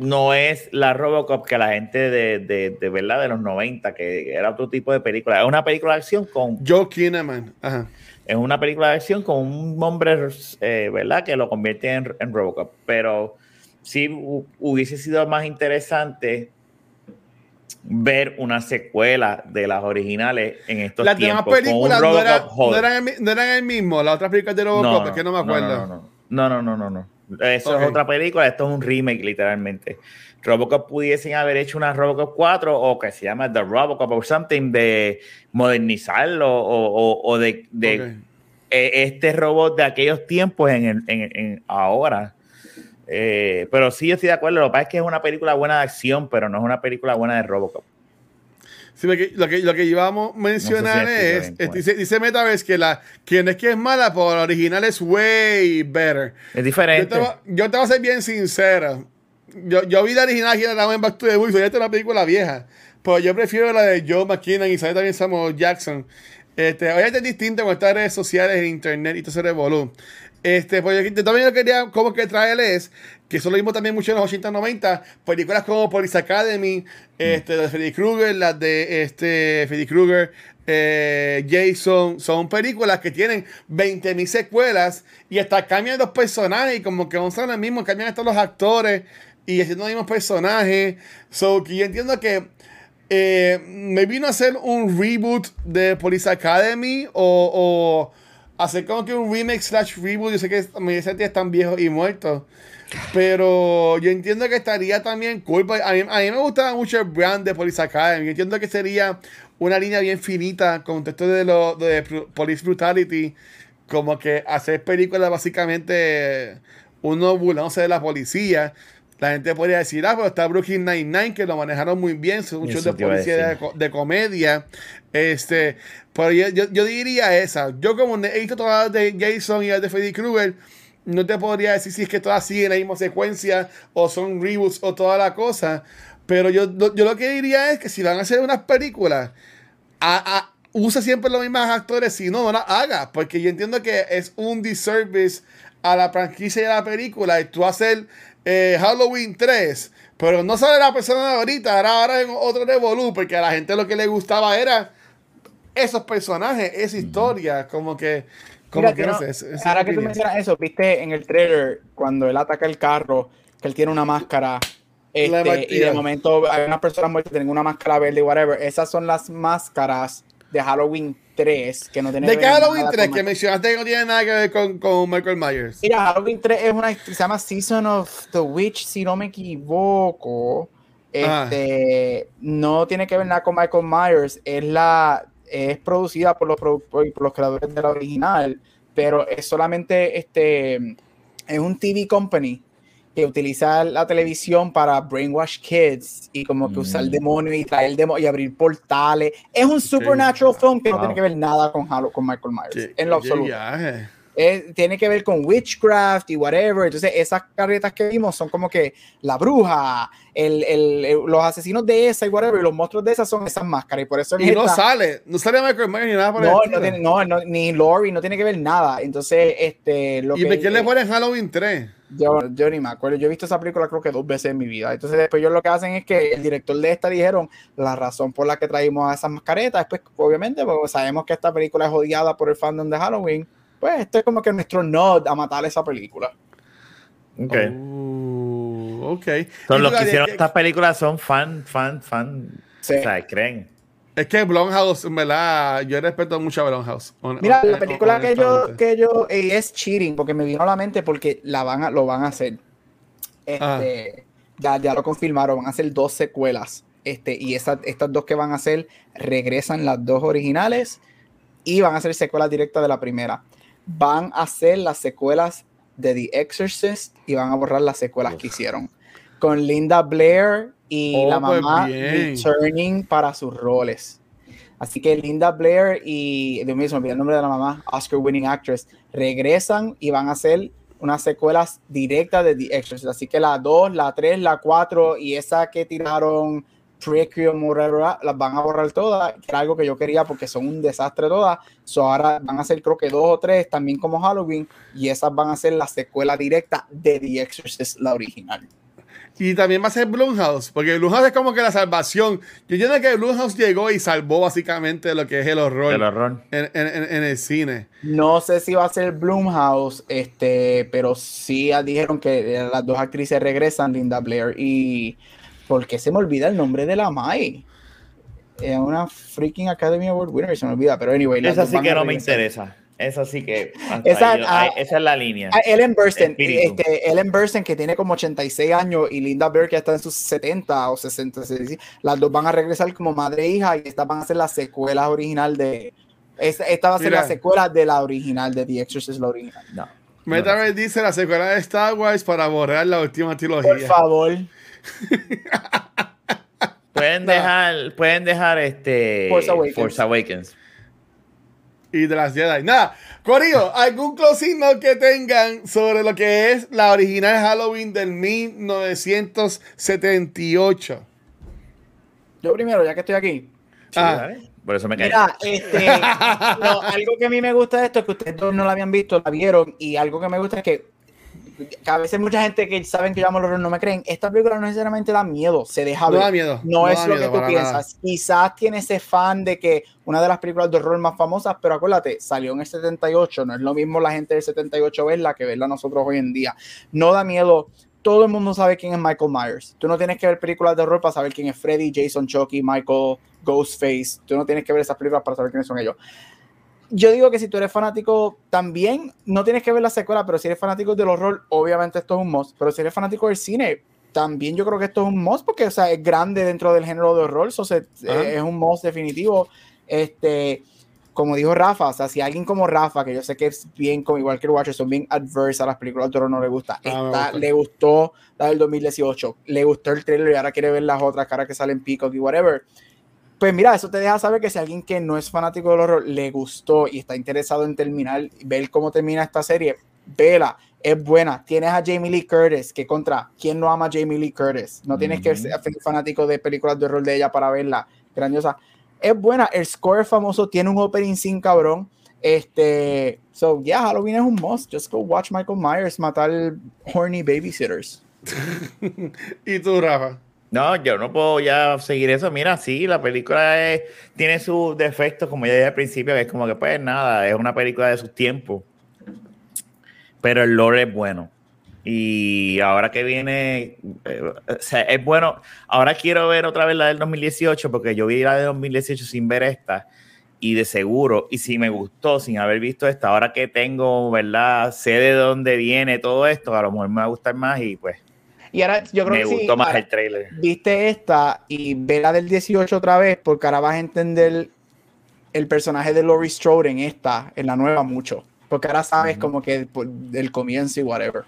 no es la Robocop que la gente de, de, de verdad de los 90, que era otro tipo de película. Es una película de acción con Joe Kinnaman. Ajá. es una película de acción con un hombre, eh, ¿verdad? Que lo convierte en, en Robocop. Pero sí hu- hubiese sido más interesante ver una secuela de las originales en estos Las demás tiempos. con un películas no, era- eran el, no eran el mismo. Las otras películas de Robocop, es que no me acuerdo. No, no, no. No, no, no, no, no. Eso es otra película, esto es un remake, literalmente. Robocop pudiesen haber hecho una Robocop 4 o que se llama The Robocop o something de modernizarlo o, o- o de, de eh, este robot de aquellos tiempos en- en ahora. Eh, pero sí, yo estoy de acuerdo. Lo que pasa es que es una película buena de acción, pero no es una película buena de Robocop. Sí, porque lo que, lo que íbamos a mencionar No sé si explico es, es- dice, dice Metaverse que la que no es que es mala, pero la original es way better. Es Yo diferente. te, yo te voy a ser bien sincera. Yo, yo vi la original y la en Back to the Woods, esta es una película vieja. Pero yo prefiero la de Joe McKinnon y sale también Samuel Jackson. Este, obviamente es distinto con estas redes sociales, en internet y todo ese revolú. Este, pues yo, yo también lo quería como que traerles, que eso lo vimos también mucho en los 80 90, películas como Police Academy, este, de Freddy Krueger, las de este, Freddy Krueger, eh, Jason, son películas que tienen 20.000 secuelas y hasta cambian los personajes como que no son los mismos, cambian hasta los actores y haciendo los mismos personajes. So, que yo entiendo que eh, me vino a hacer un reboot de Police Academy o, o hacer como que un remake slash reboot. Yo sé que la mayoría de están viejos y muertos. Pero yo entiendo que estaría también cool. porque A mí, a mí me gustaba mucho el brand de Police Academy. Yo entiendo que sería una línea bien finita con texto de, lo, de Police Brutality. Como que hacer películas básicamente uno burlándose de la policía. La gente podría decir, ah, pero está Brooklyn Nine-Nine, que lo manejaron muy bien, son muchos de a policía de, comedia. Este, pero yo, yo, yo diría esa. Yo como he visto todas las de Jason y las de Freddy Krueger, no te podría decir si es que todas siguen la misma secuencia o son reboots o toda la cosa. Pero yo, yo lo que diría es que si van a hacer unas películas, a- a- usa siempre los mismos actores, si no, no la haga, porque yo entiendo que es un disservice a la franquicia de la película y tú hacer eh, Halloween 3, pero no sale la persona de ahorita, ahora, ahora en otro revolú, porque a la gente lo que le gustaba era esos personajes, esa historia, como que, como Mira, que no no- sé, es- es ahora que tú mencionas eso, viste en el trailer cuando él ataca el carro, que él tiene una máscara. Este, y de momento hay unas personas muertas que tienen una máscara verde y whatever. Esas son las máscaras de Halloween 3 que no tienen De que Halloween nada 3 con que mencionaste que no tiene nada que ver con, con Michael Myers. Mira, Halloween 3 es una se llama Season of the Witch, si no me equivoco. Ah. Este no tiene que ver nada con Michael Myers, es la es producida por los por los creadores de la original, pero es solamente este es un TV company que utiliza la televisión para brainwash kids y como que usar el demonio y traer el demonio y abrir portales. Es un supernatural film que no tiene que ver nada con, Hallow- con Michael Myers, Qué- en lo absoluto viaje. Es- tiene que ver con witchcraft y whatever. Entonces, esas carretas que vimos son como que la bruja, el, el- el- los asesinos de esa y whatever, y los monstruos de esas son esas máscaras. Y por eso Y no esta- sale, no sale Michael Myers ni nada por no, no tiene, no, no, ni Lori, no tiene que ver nada. Entonces, este, lo ¿Y que de quién le ponen Halloween 3? yo, yo ni me acuerdo. Yo he visto esa película creo que dos veces en mi vida. Entonces, después ellos lo que hacen es que el director de esta dijeron la razón por la que traímos a esas mascaretas. Pues, obviamente, porque sabemos que esta película es odiada por el fandom de Halloween. Pues, esto es como que nuestro nod a matar esa película. Ok. Uh, ok. Son Y los que hicieron es, estas películas son fan, fan, fan. Sí. O sea, creen. es que Blumhouse, en verdad, yo respeto mucho a Blumhouse. hon- Mira, la película que yo, que yo eh, es cheating, porque me vino a la mente porque la van a, lo van a hacer. Este, ya, ya lo confirmaron, van a hacer dos secuelas. Este, y esas, estas dos que van a hacer regresan las dos originales y van a ser secuelas directas de la primera. Van a hacer las secuelas de The Exorcist y van a borrar las secuelas que hicieron. Con Linda Blair y Oh, la pues mamá returning para sus roles. Así que Linda Blair y, Dios mío, se me olvidó el nombre de la mamá, Oscar winning actress, regresan y van a hacer unas secuelas directas de The Exorcist. Así que la 2, la 3, la 4 y esa que tiraron Prequel, whatever, las van a borrar todas, que era algo que yo quería porque son un desastre todas. So ahora van a ser creo que dos o tres también como Halloween y esas van a ser la secuela directa de The Exorcist, la original. Y también va a ser Blumhouse, porque Blumhouse es como que la salvación. Yo entiendo que Blumhouse llegó y salvó básicamente lo que es el horror, El horror. En, en- en- en el cine. No sé si va a ser Bloomhouse, este, pero sí dijeron que las dos actrices regresan, Linda Blair y ¿por qué se me olvida el nombre de la Mai? Es una freaking Academy Award winner, se me olvida, pero anyway. Esa sí que no me interesa. Esa sí que. Esa- yo- ah, ahí- esa es la línea. Ah, Ellen Burstyn, este, Ellen Burstyn que tiene como 86 años y Linda Blair que está en sus 70 o 60, sí, sí. las dos van a regresar como madre e hija y estas van a ser las secuelas original de esta, esta va a ser Mira. la secuela de la original de The Exorcist la original. No. Metaverse dice la secuela de Star Wars para borrar la última Por trilogía. favor. Pueden dejar, pueden dejar este Force Awakens. Force Awakens. y de las Jedi. Nada, Corillo, ¿algún closing note que tengan sobre lo que es la original Halloween del 1978? Yo primero, ya que estoy aquí. Sí, Ah. ¿vale? Por eso me caí. Mira, este, no, algo que a mí me gusta de esto es que ustedes dos no la habían visto, la vieron, y algo que me gusta es que, que a veces mucha gente que saben que yo amo el horror no me creen. Esta película no necesariamente da miedo, se deja No ver. da miedo, No, no es da lo miedo que tú piensas. Quizás tiene ese fan de que una de las películas de horror más famosas, pero acuérdate, salió en el 78. No es lo mismo la gente del 78 verla que verla nosotros hoy en día. No da miedo. Todo el mundo sabe quién es Michael Myers. Tú no tienes que ver películas de horror para saber quién es Freddy, Jason, Chucky, Michael, Ghostface. Tú no tienes que ver esas películas para saber quiénes son ellos. Yo digo que si tú eres fanático también, no tienes que ver la secuela, pero si eres fanático del horror, obviamente esto es un must. Pero si eres fanático del cine, también yo creo que esto es un must porque o sea, es grande dentro del género de horror. so se- Ajá. es un must definitivo. Este, como dijo Rafa, o sea, si alguien como Rafa, que yo sé que es bien, como igual que el Watcher, son bien adverse a las películas de horror, no le gusta. Ah, Esta gusta. le gustó la del 2018, le gustó el trailer y ahora quiere ver las otras caras que salen Peacock y whatever. Pues mira, eso te deja saber que si alguien que no es fanático del horror le gustó y está interesado en terminar, ver cómo termina esta serie, vela, es buena. Tienes a Jamie Lee Curtis, que contra, ¿quién no ama a Jamie Lee Curtis? No tienes que ser fanático de películas de horror de ella para verla, grandiosa. es buena. El score famoso, tiene un opening sin cabrón. Este, so yeah, Halloween es un must. Just go watch Michael Myers matar horny babysitters. ¿Y tú, Rafa? No, yo no puedo ya seguir eso. Mira, sí, la película tiene sus defectos, como ya dije al principio, que es como que pues nada, es una película de sus tiempos. Pero el lore es bueno. Y ahora que viene, eh, o sea, es bueno. Ahora quiero ver otra vez la del 2018, porque yo vi la de 2018 sin ver esta. Y de seguro, y si me gustó sin haber visto esta, ahora que tengo, ¿verdad? Sé de dónde viene todo esto, a lo mejor me va a gustar más y pues Y ahora yo creo me que sí, gustó más ahora, el trailer. viste esta y ve la del 18 otra vez, porque ahora vas a entender el personaje de Laurie Strode en esta, en la nueva, mucho. Porque ahora sabes como que del comienzo y whatever.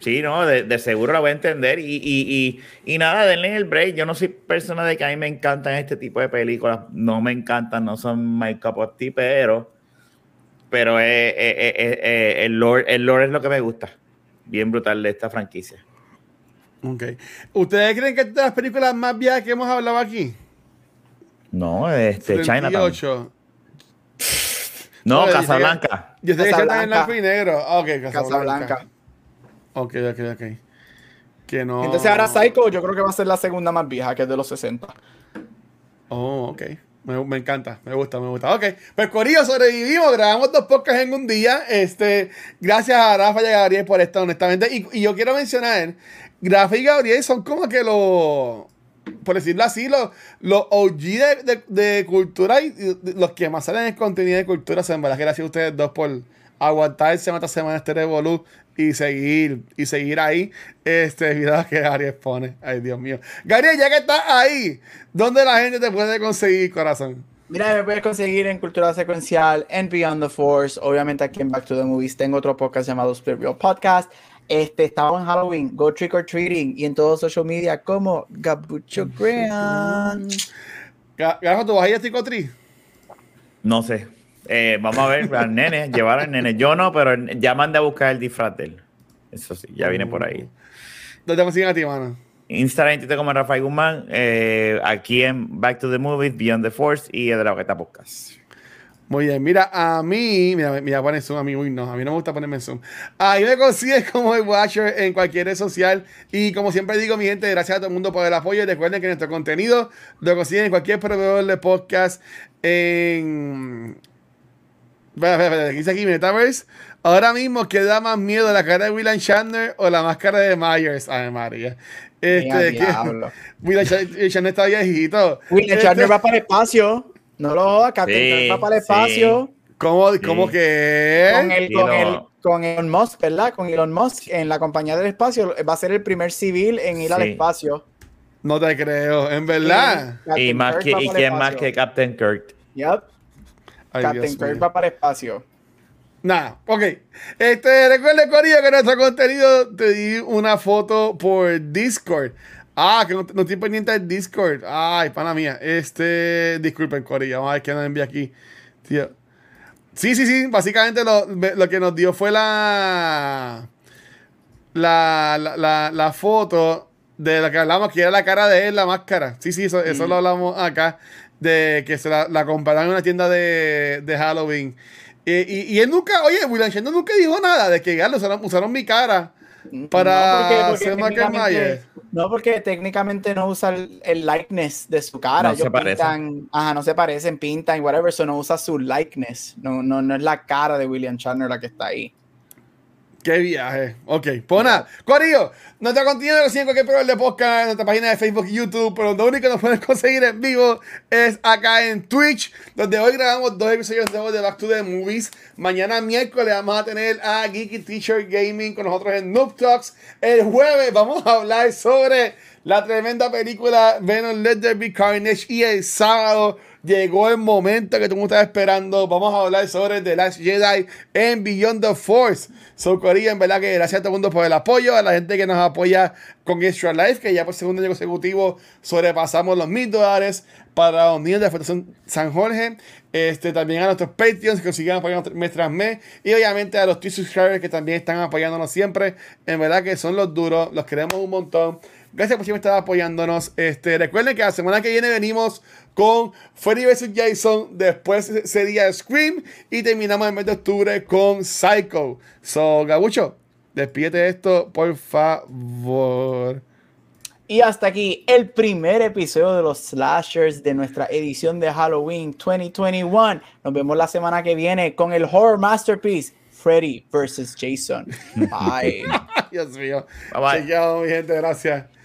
Sí, no, de, de seguro la voy a entender. Y, y, y, y nada, denle el break. Yo no soy persona de que a mí me encantan este tipo de películas. No me encantan, no son my cup of tea, pero, pero eh, eh, eh, eh, eh, el, lore, el lore es lo que me gusta. Bien brutal de esta franquicia. Ok. ¿Ustedes creen que es de las películas más viejas que hemos hablado aquí? No, este, Chinatown. 38. No, Oye, Casablanca. Yo sé que está en blanco y negro. Ok, Casablanca. Casablanca. Ok, ok, ok. Que no. Entonces ahora Psycho yo creo que va a ser la segunda más vieja, que es de los 60. Oh, ok. Me, me encanta, me gusta, me gusta. Ok, pues Corillo, sobrevivimos, grabamos dos podcasts en un día. Este, gracias a Rafa y a Gabriel por esto, honestamente. Y, y yo quiero mencionar, Rafa y Gabriel son como que los, por decirlo así, los, los OG de, de- de cultura y y los que más salen en contenido de cultura. O sea, en verdad que gracias a ustedes dos por aguantar semana tras semana este revolú y seguir, y seguir ahí. Este video que Gabriel pone. Ay, Dios mío. Gabriel, ya que estás ahí, ¿dónde la gente te puede conseguir, corazón? Mira, me puedes conseguir en Cultura Secuencial, en Beyond the Force, obviamente aquí en Back to the Movies tengo otro podcast llamado Split Real Podcast. Este, estaba en Halloween, Go Trick or Treating y en todos social media como Gabucho Grant. Ga- Gajo, ¿tú vas a ir a Tricotri? No sé. Eh, vamos a ver al nene, llevar al nene. Yo no, pero ya mandé a buscar el disfraz de él. Eso sí, ya viene por ahí. ¿Dónde te consiguen a ti, mano? Instagram y como Rafael Guzmán. eh, aquí en Back to the Movies, Beyond the Force y de la Boqueta Podcast. Muy bien, mira, a mí, mira, mira, ponen zoom a mí, uy, no, a mí no me gusta ponerme en zoom. Ahí me consigues como el Watcher en cualquier red social. Y como siempre digo, mi gente, gracias a todo el mundo por el apoyo. Y recuerden que nuestro contenido lo consiguen en cualquier proveedor de podcast en. Espera, espera, espera, ¿qué dice aquí Metaverse? Ahora mismo, ¿qué da más miedo, la cara de William Shatner o la máscara de Myers? Ay, María. Este. William Shatner está viejito. William Este, Shatner va para el espacio. No lo jodas, Captain Sí, Kirk va para el sí. espacio. ¿Cómo, Sí. cómo que? Con, el, con, no. el, con Elon Musk, ¿verdad? Con Elon Musk en la compañía del espacio. Va a ser el primer civil en ir al espacio. No te creo, en verdad. Y, más que, y quién más que Captain Kirk. Yep. Ay, Captain Dios Kirk mío. va para el espacio. Nada, ok. Este, recuerden, Corillo, que nuestro contenido te di una foto por Discord. Ah, que no, no estoy pendiente del Discord. Ay, pana mía. Este, disculpen, Corillo. Vamos a ver qué nos envía aquí. Tío. Sí, sí, sí. Básicamente lo, lo que nos dio fue la. La, la, la, la foto de la que hablamos, que era la cara de él, la máscara. Sí, sí, eso, eso lo hablamos acá. De que se la, la compraron en una tienda de, de Halloween. Eh, y, y él nunca, oye, William Shatner nunca dijo nada de que ya usaron mi cara para No, Michael. No, porque técnicamente no usa el, el likeness de su cara. No Ellos se parecen. pintan- ajá, no se parecen, pintan y whatever, eso no usa su likeness. No, no, no es la cara de William Shatner la que está ahí. Qué viaje. Ok, pues nada. Corillo, nuestro contenido lo consiguen en cualquier programa de podcast, en nuestra página de Facebook y YouTube, pero lo único que nos pueden conseguir en vivo es acá en Twitch, donde hoy grabamos dos episodios nuevos de Back to the Movies. Mañana miércoles vamos a tener a Geeky Teacher Gaming con nosotros en Noob Talks. El jueves vamos a hablar sobre la tremenda película Venom Let There Be Carnage y el sábado llegó el momento que el mundo estaba esperando. Vamos a hablar sobre The Last Jedi en Beyond the Force. So, Corillo, en verdad que gracias a todo el mundo por el apoyo, a la gente que nos apoya con Extra Life, que ya por segundo año consecutivo sobrepasamos los mil dólares para los niños de la Fundación San Jorge. Este, también a nuestros Patreons que siguen apoyando mes tras mes. Y obviamente a los Twitch subscribers que también están apoyándonos siempre. En verdad que son los duros, los queremos un montón. Gracias por siempre estar apoyándonos. Este, recuerden que la semana que viene venimos con Freddy vs. Jason. Después sería Scream. Y terminamos el mes de octubre con Psycho. So, Gabucho, despídete esto, por favor. Y hasta aquí el primer episodio de los slashers de nuestra edición de Halloween 2021. Nos vemos la semana que viene con el horror masterpiece Freddy vs. Jason. Bye. Dios mío. Bye bye. Chequeado, mi gente. Gracias.